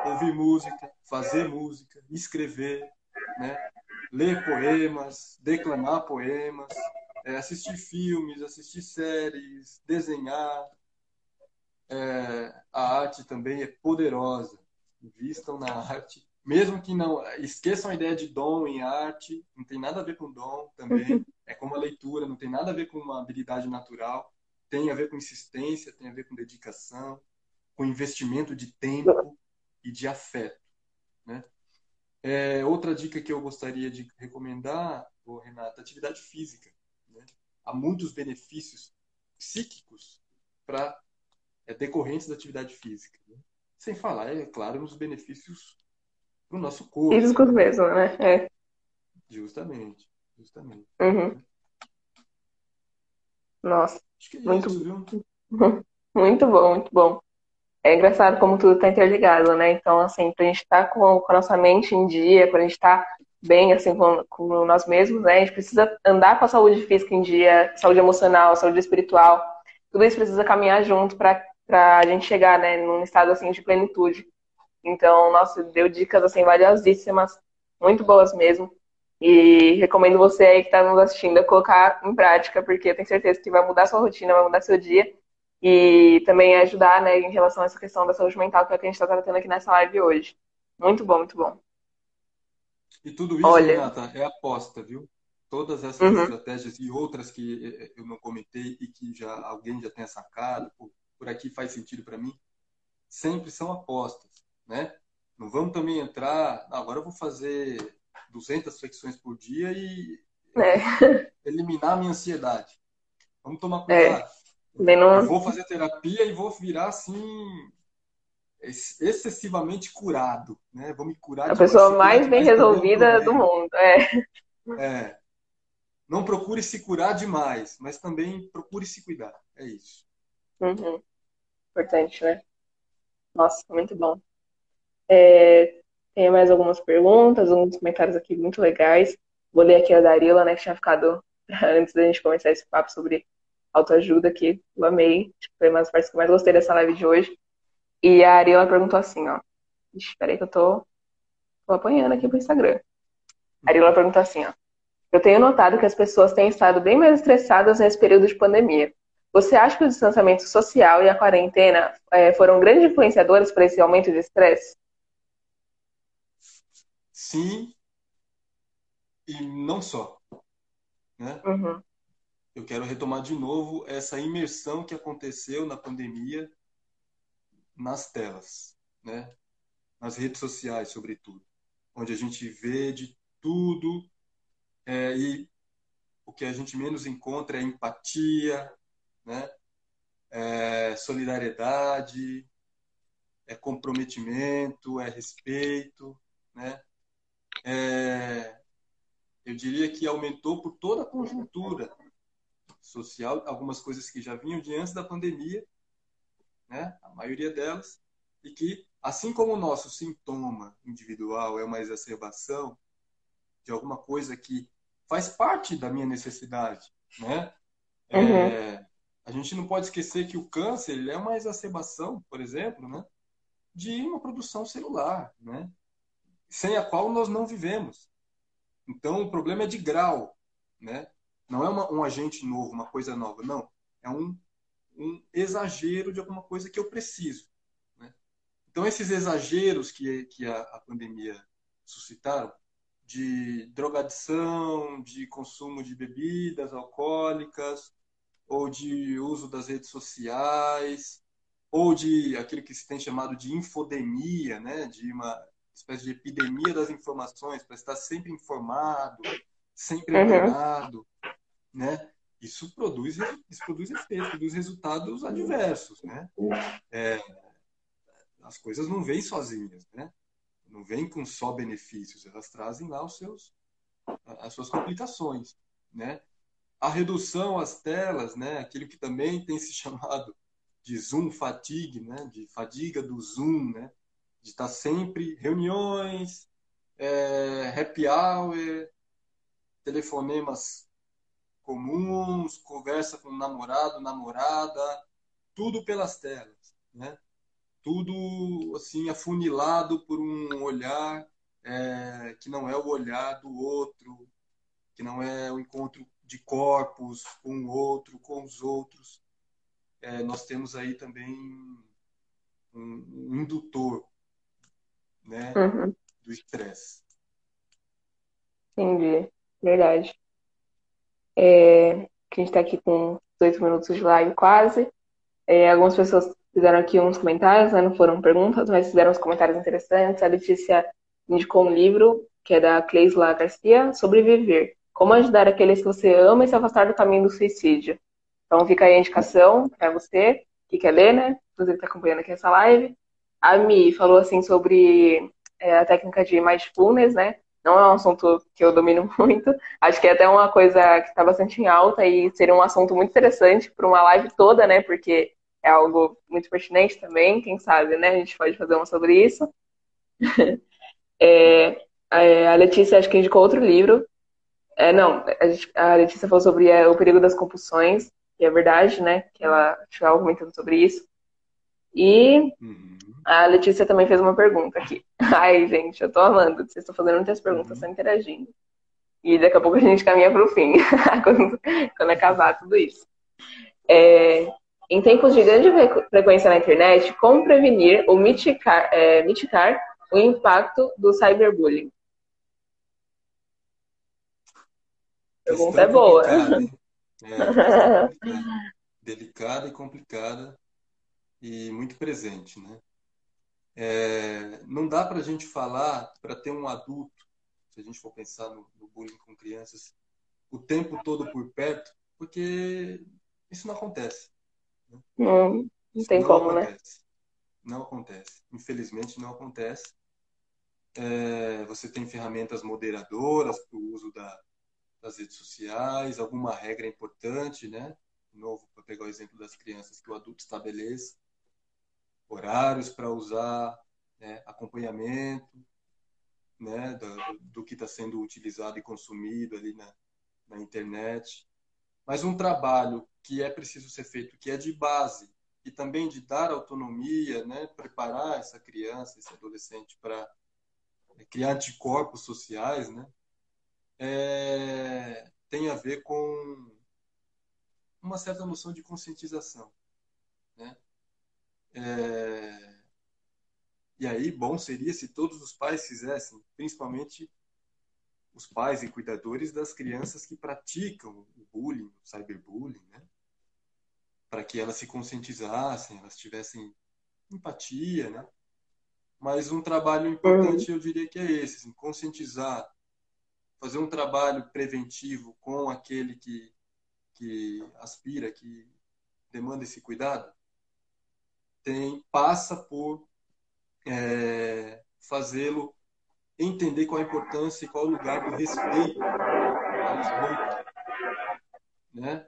ouvir música, fazer música, escrever, né? ler poemas, declamar poemas, é, assistir filmes, assistir séries, desenhar. É, a arte também é poderosa. Invistam na arte mesmo que não esqueçam a ideia de dom em arte, não tem nada a ver com dom também, <laughs> é como a leitura, não tem nada a ver com uma habilidade natural, tem a ver com insistência, tem a ver com dedicação, com investimento de tempo e de afeto, né? É, outra dica que eu gostaria de recomendar, oh, Renata, atividade física. Né? Há muitos benefícios psíquicos para é, decorrentes da atividade física. Né? Sem falar, é claro, nos benefícios para o nosso corpo. Físicos mesmo, né? É. Justamente, justamente. Uhum. Nossa, é muito, isso, <laughs> muito bom, muito bom. É engraçado como tudo está interligado, né? Então, assim, para a gente estar tá com, com, a nossa mente em dia, para a gente estar tá bem, assim, com, com nós mesmos, né? A gente precisa andar com a saúde física em dia, saúde emocional, saúde espiritual. Tudo isso precisa caminhar junto para a gente chegar, né, num estado, assim, de plenitude. Então, nossa, deu dicas assim valiosíssimas, muito boas mesmo. E recomendo você aí que está nos assistindo a colocar em prática, porque eu tenho certeza que vai mudar sua rotina, vai mudar seu dia e também ajudar né, em relação a essa questão da saúde mental, que é que a gente está tratando aqui nessa live hoje. Muito bom, muito bom. E tudo isso, Olha... Renata, é aposta, viu? Todas essas uhum. estratégias e outras que eh, eu não comentei e que já alguém já tenha sacado, por, aqui faz sentido para mim, sempre são apostas né? Não vamos também entrar, agora eu vou fazer 200 flexões por dia e é. <laughs> eliminar a minha ansiedade. Vamos tomar é. cuidado. É. Não... Vou fazer terapia e vou virar assim excessivamente curado, né? Vou me curar. A pessoa mais bem resolvida do mundo, é. É. Não procure se curar demais, mas também procure se cuidar. É isso. Uhum. Importante, né? Nossa, muito bom. É, tem mais algumas perguntas, alguns comentários aqui muito legais. Vou ler aqui a Darila, né, que tinha ficado <laughs> antes da gente começar esse papo sobre autoajuda aqui. Eu amei. Foi uma das partes que eu mais gostei dessa live de hoje. E a Arila perguntou assim, ó. Espera aí que eu tô, tô apanhando aqui pro Instagram. A Arila perguntou assim, ó. Eu tenho notado que as pessoas têm estado bem mais estressadas nesse período de pandemia. Você acha que o distanciamento social e a quarentena é, foram grandes influenciadores para esse aumento de estresse? sim e não só. Né? Uhum. Eu quero retomar de novo essa imersão que aconteceu na pandemia nas telas. né? Nas redes sociais, sobretudo, onde a gente vê de tudo é, e o que a gente menos encontra é empatia, né? É solidariedade, é comprometimento, é respeito, né? É, eu diria que aumentou por toda a conjuntura social, algumas coisas que já vinham de antes da pandemia, né? A maioria delas, e que assim como o nosso sintoma individual é uma exacerbação de alguma coisa que faz parte da minha necessidade, né? Uhum. É, a gente não pode esquecer que o câncer ele é uma exacerbação, por exemplo, né? De uma produção celular, né? Sem a qual nós não vivemos. Então, o problema é de grau, né? Não é uma, um agente novo, uma coisa nova, não. É um, um exagero de alguma coisa que eu preciso. Né? Então, esses exageros que, que a, a pandemia suscitaram, de drogadição, de consumo de bebidas alcoólicas, ou de uso das redes sociais, ou de aquilo que se tem chamado de infodemia, né? de uma espécie de epidemia das informações, para estar sempre informado, sempre informado, uhum. né? Isso produz, isso produz efeitos, produz resultados adversos, né? É, as coisas não vêm sozinhas, né? Não vêm com só benefícios, elas trazem lá os seus, as suas complicações, né? A redução às telas, né? Aquilo que também tem se chamado de Zoom fatigue, né? De fadiga do Zoom, né? de estar sempre reuniões, é, happy hour, telefonemas comuns, conversa com namorado, namorada, tudo pelas telas, né? Tudo assim afunilado por um olhar é, que não é o olhar do outro, que não é o encontro de corpos com o outro, com os outros. É, nós temos aí também um, indutor né, uhum. do estresse. Entendi, verdade. É, que a gente está aqui com 18 minutos de live quase. É, algumas pessoas fizeram aqui uns comentários, né, não foram perguntas, mas fizeram uns comentários interessantes. A Letícia indicou um livro, que é da Cleisla Garcia, Sobreviver. Como ajudar aqueles que você ama e se afastar do caminho do suicídio. Então fica aí a indicação para você que quer ler, né? Inclusive está acompanhando aqui essa live. A Mi falou assim sobre é, a técnica de mindfulness, né? Não é um assunto que eu domino <laughs> muito. Acho que é até uma coisa que está bastante em alta e seria um assunto muito interessante para uma live toda, né? Porque é algo muito pertinente também, quem sabe, né? A gente pode fazer uma sobre isso. <laughs> é, a Letícia acho que indicou outro livro. É, não, a, Letícia falou sobre é, o perigo das compulsões, que é verdade, né? Que ela estava comentando sobre isso. E uhum. a Letícia também fez uma pergunta aqui. <laughs> Ai, gente, eu tô amando. Vocês estão fazendo muitas perguntas, estão interagindo. E daqui a pouco a gente caminha para o fim, <laughs> quando, quando, acabar tudo isso. É, em tempos de grande frequência na internet, como prevenir ou mitigar, é, mitigar o impacto do cyberbullying? Pergunta é boa. Delicada, <laughs> é, delicada e complicada e muito presente, né? É, não dá para a gente falar para ter um adulto, se a gente for pensar no, no, bullying com crianças, o tempo todo por perto, porque isso não acontece. Né? Não, não tem não como, né? acontece. né? Não acontece. Infelizmente, não acontece. É, você tem ferramentas moderadoras para o uso da, das redes sociais, alguma regra importante, né? De novo, para pegar o exemplo das crianças, que o adulto estabeleça horários para usar, né, acompanhamento né, do, do que está sendo utilizado e consumido ali na, na internet. Mas um trabalho que é preciso ser feito, que é de base, e também de dar autonomia, né, preparar essa criança, esse adolescente para é, criar anticorpos sociais, né, é, tem a ver com uma certa noção de conscientização. Né? É... E aí, bom seria se todos os pais fizessem, principalmente os pais e cuidadores das crianças que praticam o bullying, o cyberbullying, né? Para que elas se conscientizassem, elas tivessem empatia, né? Mas um trabalho importante, eu diria que é esse, assim, conscientizar, fazer um trabalho preventivo com aquele que, que aspira, que demanda esse cuidado, tem passa por é, fazê-lo entender qual a importância e qual o lugar do respeito né,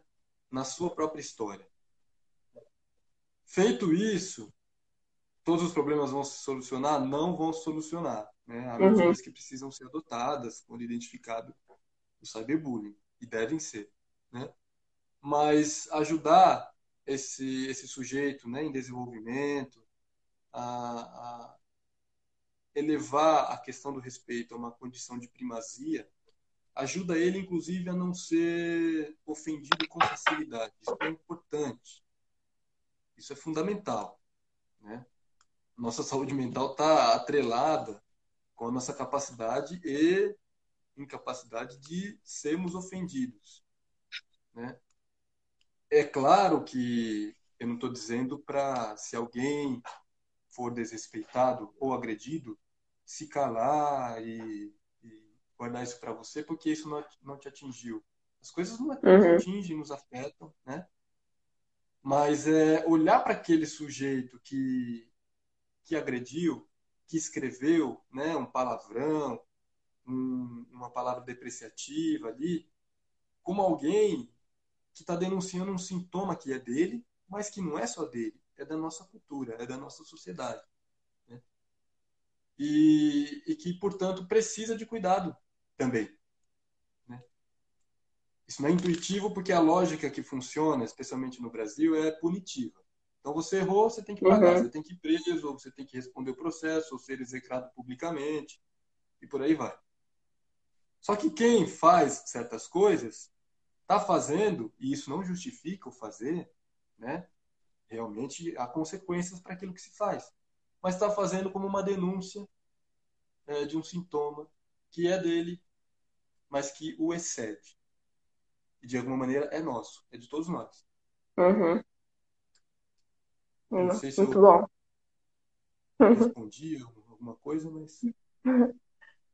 na sua própria história. Feito isso, todos os problemas vão se solucionar? Não vão se solucionar. Né? Há medidas uhum. que precisam ser adotadas quando identificado o cyberbullying, e devem ser. Né? Mas ajudar esse, esse sujeito né, em desenvolvimento a, a elevar a questão do respeito a uma condição de primazia ajuda ele, inclusive, a não ser ofendido com facilidade. Isso é importante. Isso é fundamental. Né? Nossa saúde mental está atrelada com a nossa capacidade e incapacidade de sermos ofendidos. Né? É claro que eu não estou dizendo para se alguém for desrespeitado ou agredido, se calar e, e guardar isso para você, porque isso não, não te atingiu. As coisas não uhum. nos atingem, nos afetam, né? Mas é olhar para aquele sujeito que, que agrediu, que escreveu né, um palavrão, um, uma palavra depreciativa ali, como alguém que está denunciando um sintoma que é dele, mas que não é só dele, é da nossa cultura, é da nossa sociedade. Né? E, e que, portanto, precisa de cuidado também. Isso não é intuitivo porque a lógica que funciona, especialmente no Brasil, é punitiva. Então você errou, você tem que pagar, uhum. você tem que ir preso, ou você tem que responder o processo, ou ser execrado publicamente, e por aí vai. Só que quem faz certas coisas está fazendo, e isso não justifica o fazer, né? Realmente há consequências para aquilo que se faz. Mas está fazendo como uma denúncia é, de um sintoma que é dele, mas que o excede e de alguma maneira é nosso, é de todos nós. Uhum. Não sei se Muito eu bom. respondi alguma coisa, mas. <laughs>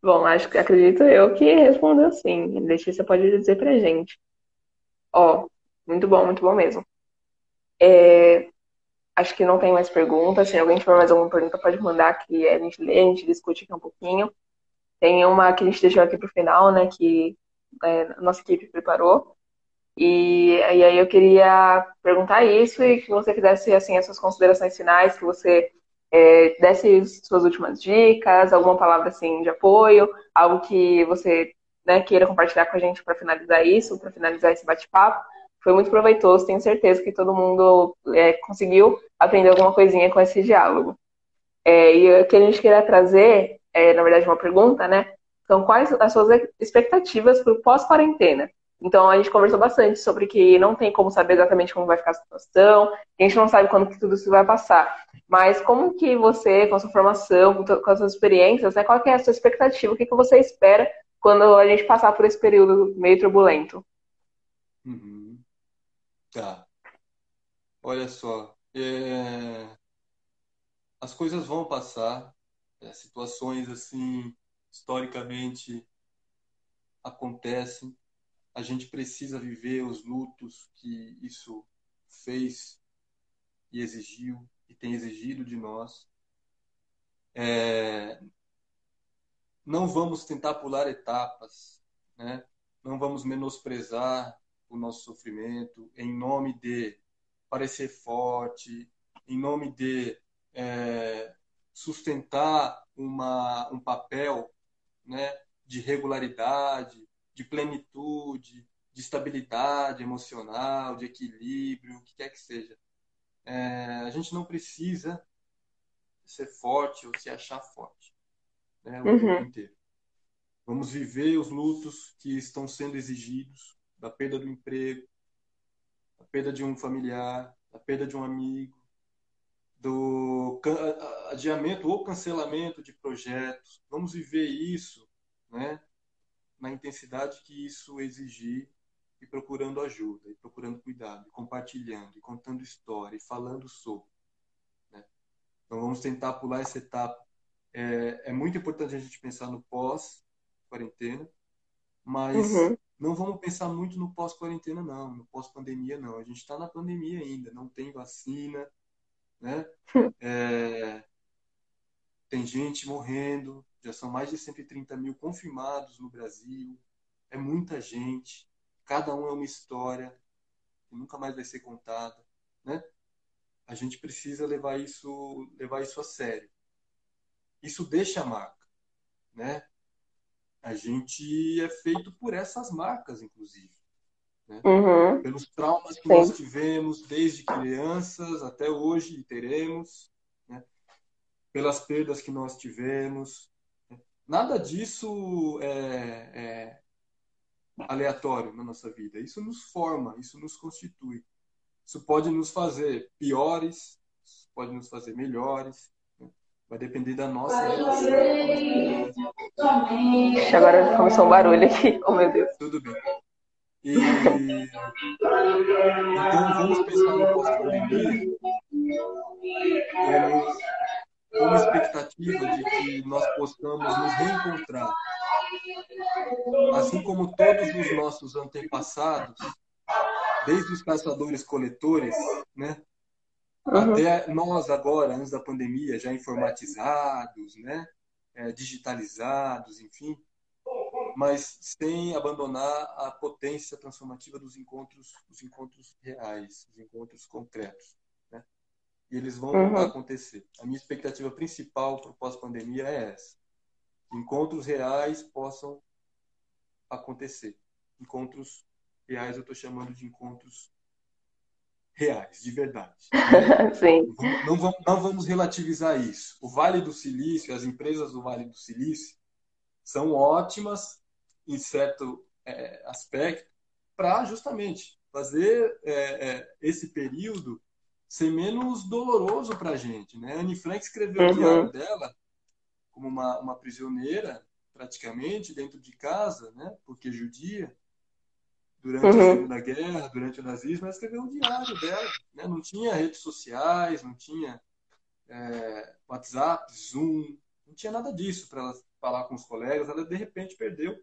Bom, acho que acredito eu que respondeu sim. Letícia pode dizer pra gente. Ó, muito bom, muito bom mesmo. É, acho que não tem mais perguntas. Se alguém tiver mais alguma pergunta, pode mandar que a gente lê, a gente discute aqui um pouquinho. Tem uma que a gente deixou aqui pro final, né? Que é, a nossa equipe preparou. E, e aí eu queria perguntar isso e que você fizesse assim as suas considerações finais, que você é, desse suas últimas dicas, alguma palavra assim de apoio, algo que você né, queira compartilhar com a gente para finalizar isso, para finalizar esse bate-papo. Foi muito proveitoso, tenho certeza que todo mundo é, conseguiu aprender alguma coisinha com esse diálogo. É, e o que a gente queria trazer, é, na verdade, uma pergunta, né? São quais as suas expectativas para o pós-quarentena? Então a gente conversou bastante sobre que não tem como saber exatamente como vai ficar a situação, a gente não sabe quando que tudo isso vai passar. Mas como que você, com a sua formação, com, as suas experiências, né, qual que é a sua expectativa? O que, que você espera quando a gente passar por esse período meio turbulento? Uhum. Tá. Olha só, é... as coisas vão passar, é, situações assim, historicamente acontecem, a gente precisa viver os lutos que isso fez e exigiu e tem exigido de nós. É, não vamos tentar pular etapas, né? não vamos menosprezar o nosso sofrimento em nome de parecer forte, em nome de é, sustentar uma, um papel né, de regularidade, de plenitude, de estabilidade emocional, de equilíbrio, o que quer que seja. É, a gente não precisa ser forte ou se achar forte né, o uhum. tempo inteiro. Vamos viver os lutos que estão sendo exigidos da perda do emprego, da perda de um familiar, da perda de um amigo, do adiamento ou cancelamento de projetos. Vamos viver isso, né? Na intensidade que isso exigir e procurando ajuda, e procurando cuidado, e compartilhando, e contando história, e falando sobre. Né? Então vamos tentar pular essa etapa É, é muito importante a gente pensar no pós-quarentena, mas uhum. não vamos pensar muito no pós-quarentena, não, no pós-pandemia, não. A gente está na pandemia ainda, não tem vacina, né? <laughs> É, tem gente morrendo, já são mais de 130 mil confirmados no Brasil, é muita gente, cada um é uma história que nunca mais vai ser contada, né? A gente precisa levar isso, levar isso a sério. Isso deixa a marca, né? A gente é feito por essas marcas, inclusive. Né? Uhum. Pelos traumas que Sim. nós tivemos desde crianças até hoje e teremos pelas perdas que nós tivemos. Nada disso é, é aleatório na nossa vida. Isso nos forma, isso nos constitui. Isso pode nos fazer piores, pode nos fazer melhores. Né? Vai depender da nossa relação. Agora começou um barulho aqui. <laughs> Oh, meu Deus. Tudo bem. E, então, vamos pensar no pós-pandemia uma expectativa de que nós possamos nos reencontrar. Assim como todos os nossos antepassados, desde os caçadores-coletores, né? Uhum. Até nós agora, antes da pandemia, já informatizados, né? É, digitalizados, enfim, mas sem abandonar a potência transformativa dos encontros, dos encontros reais, dos encontros concretos e eles vão uhum. acontecer. A minha expectativa principal para o pós-pandemia é essa: encontros reais possam acontecer. Encontros reais eu estou chamando de encontros reais, de verdade. <laughs> Sim. Não, vamos, não vamos relativizar isso. O Vale do Silício, as empresas do Vale do Silício, são ótimas em certo é, aspecto para justamente fazer é, é, esse período ser menos doloroso para a gente. Né? Anne Frank escreveu uhum. o diário dela como uma, uma prisioneira, praticamente, dentro de casa, né? porque judia, durante uhum. a Segunda Guerra, durante o nazismo, ela escreveu o diário dela. Né? Não tinha redes sociais, não tinha é, WhatsApp, Zoom, não tinha nada disso para ela falar com os colegas. Ela, de repente, perdeu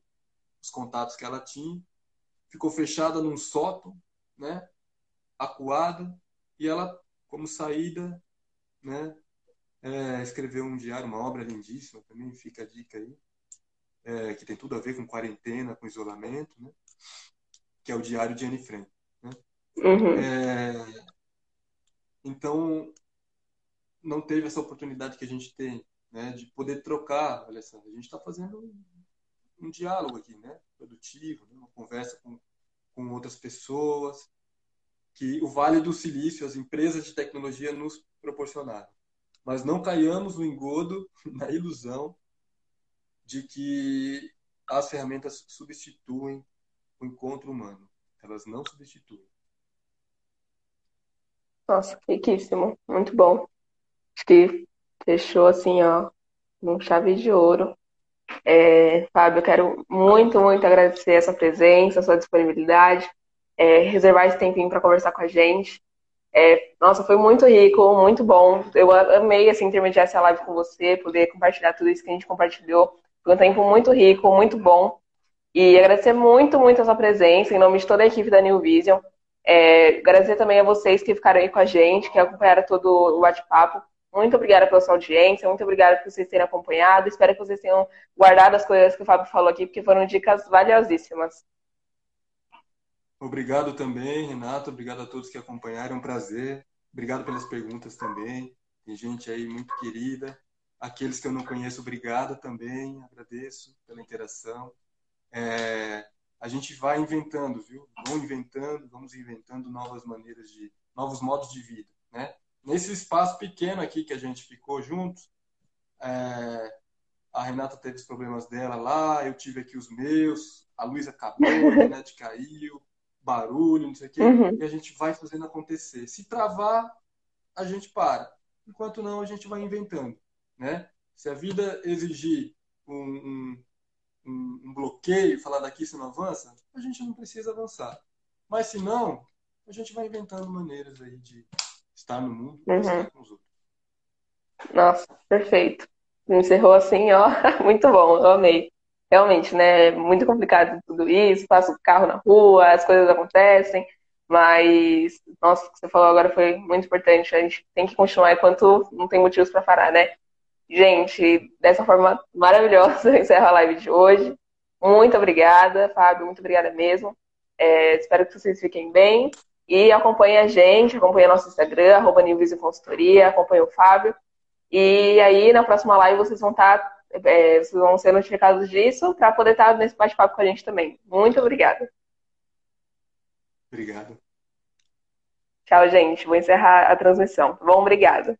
os contatos que ela tinha, ficou fechada num sótão, né? acuada, e ela, como saída, né, é, escreveu um diário, uma obra lindíssima também, fica a dica aí, é, que tem tudo a ver com quarentena, com isolamento, né, que é o Diário de Anne Frank. Né? Uhum. É, então, não teve essa oportunidade que a gente tem né, de poder trocar, Alessandra. A gente está fazendo um, um, diálogo aqui, né, produtivo, né, uma conversa com, com outras pessoas, que o Vale do Silício, as empresas de tecnologia nos proporcionaram. Mas não caiamos no engodo, <laughs> na ilusão de que as ferramentas substituem o encontro humano. Elas não substituem. Nossa, riquíssimo. Muito bom. Acho que fechou assim, ó, com chave de ouro. É, Fábio, eu quero muito, muito agradecer essa presença, a sua disponibilidade é, reservar esse tempinho para conversar com a gente. É, nossa, foi muito rico, muito bom. Eu amei assim, intermediar essa live com você, poder compartilhar tudo isso que a gente compartilhou. Foi um tempo muito rico, muito bom. E agradecer muito, muito a sua presença, em nome de toda a equipe da New Vision. É, agradecer também a vocês que ficaram aí com a gente, que acompanharam todo o bate-papo. Muito obrigada pela sua audiência, muito obrigada por vocês terem acompanhado. Espero que vocês tenham guardado as coisas que o Fábio falou aqui, porque foram dicas valiosíssimas. Obrigado também, Renato. Obrigado a todos que acompanharam. É um prazer. Obrigado pelas perguntas também. Tem gente aí muito querida. Aqueles que eu não conheço, obrigado também. Agradeço pela interação. É, a gente vai inventando, viu? Vamos inventando, vamos inventando novas maneiras de, novos modos de vida, né? Nesse espaço pequeno aqui que a gente ficou juntos, é, a Renata teve os problemas dela lá, eu tive aqui os meus, a Luísa acabou, a internet caiu, barulho, não sei o quê, uhum. e a gente vai fazendo acontecer. Se travar, a gente para. Enquanto não, a gente vai inventando, né? Se a vida exigir um, um, um bloqueio, falar daqui você não avança, a gente não precisa avançar. Mas se não, a gente vai inventando maneiras aí de estar no mundo e uhum. estar com os outros. Nossa, perfeito. Encerrou assim, ó, <laughs> muito bom, eu amei. Realmente, né? É muito complicado tudo isso, passa o carro na rua, as coisas acontecem, mas, nossa, o que você falou agora foi muito importante. A gente tem que continuar enquanto não tem motivos para parar, né? Gente, dessa forma maravilhosa, <laughs> encerro a live de hoje. Muito obrigada, Fábio, muito obrigada mesmo. É, espero que vocês fiquem bem. E acompanhe a gente, acompanhe nosso Instagram, arroba Consultoria, acompanhe o Fábio. E aí, na próxima live, vocês vão estar, é, vocês vão ser notificados disso para poder estar tá nesse bate-papo com a gente também. Muito obrigada. Obrigado. Tchau, gente. Vou encerrar a transmissão. Tá bom? Obrigada.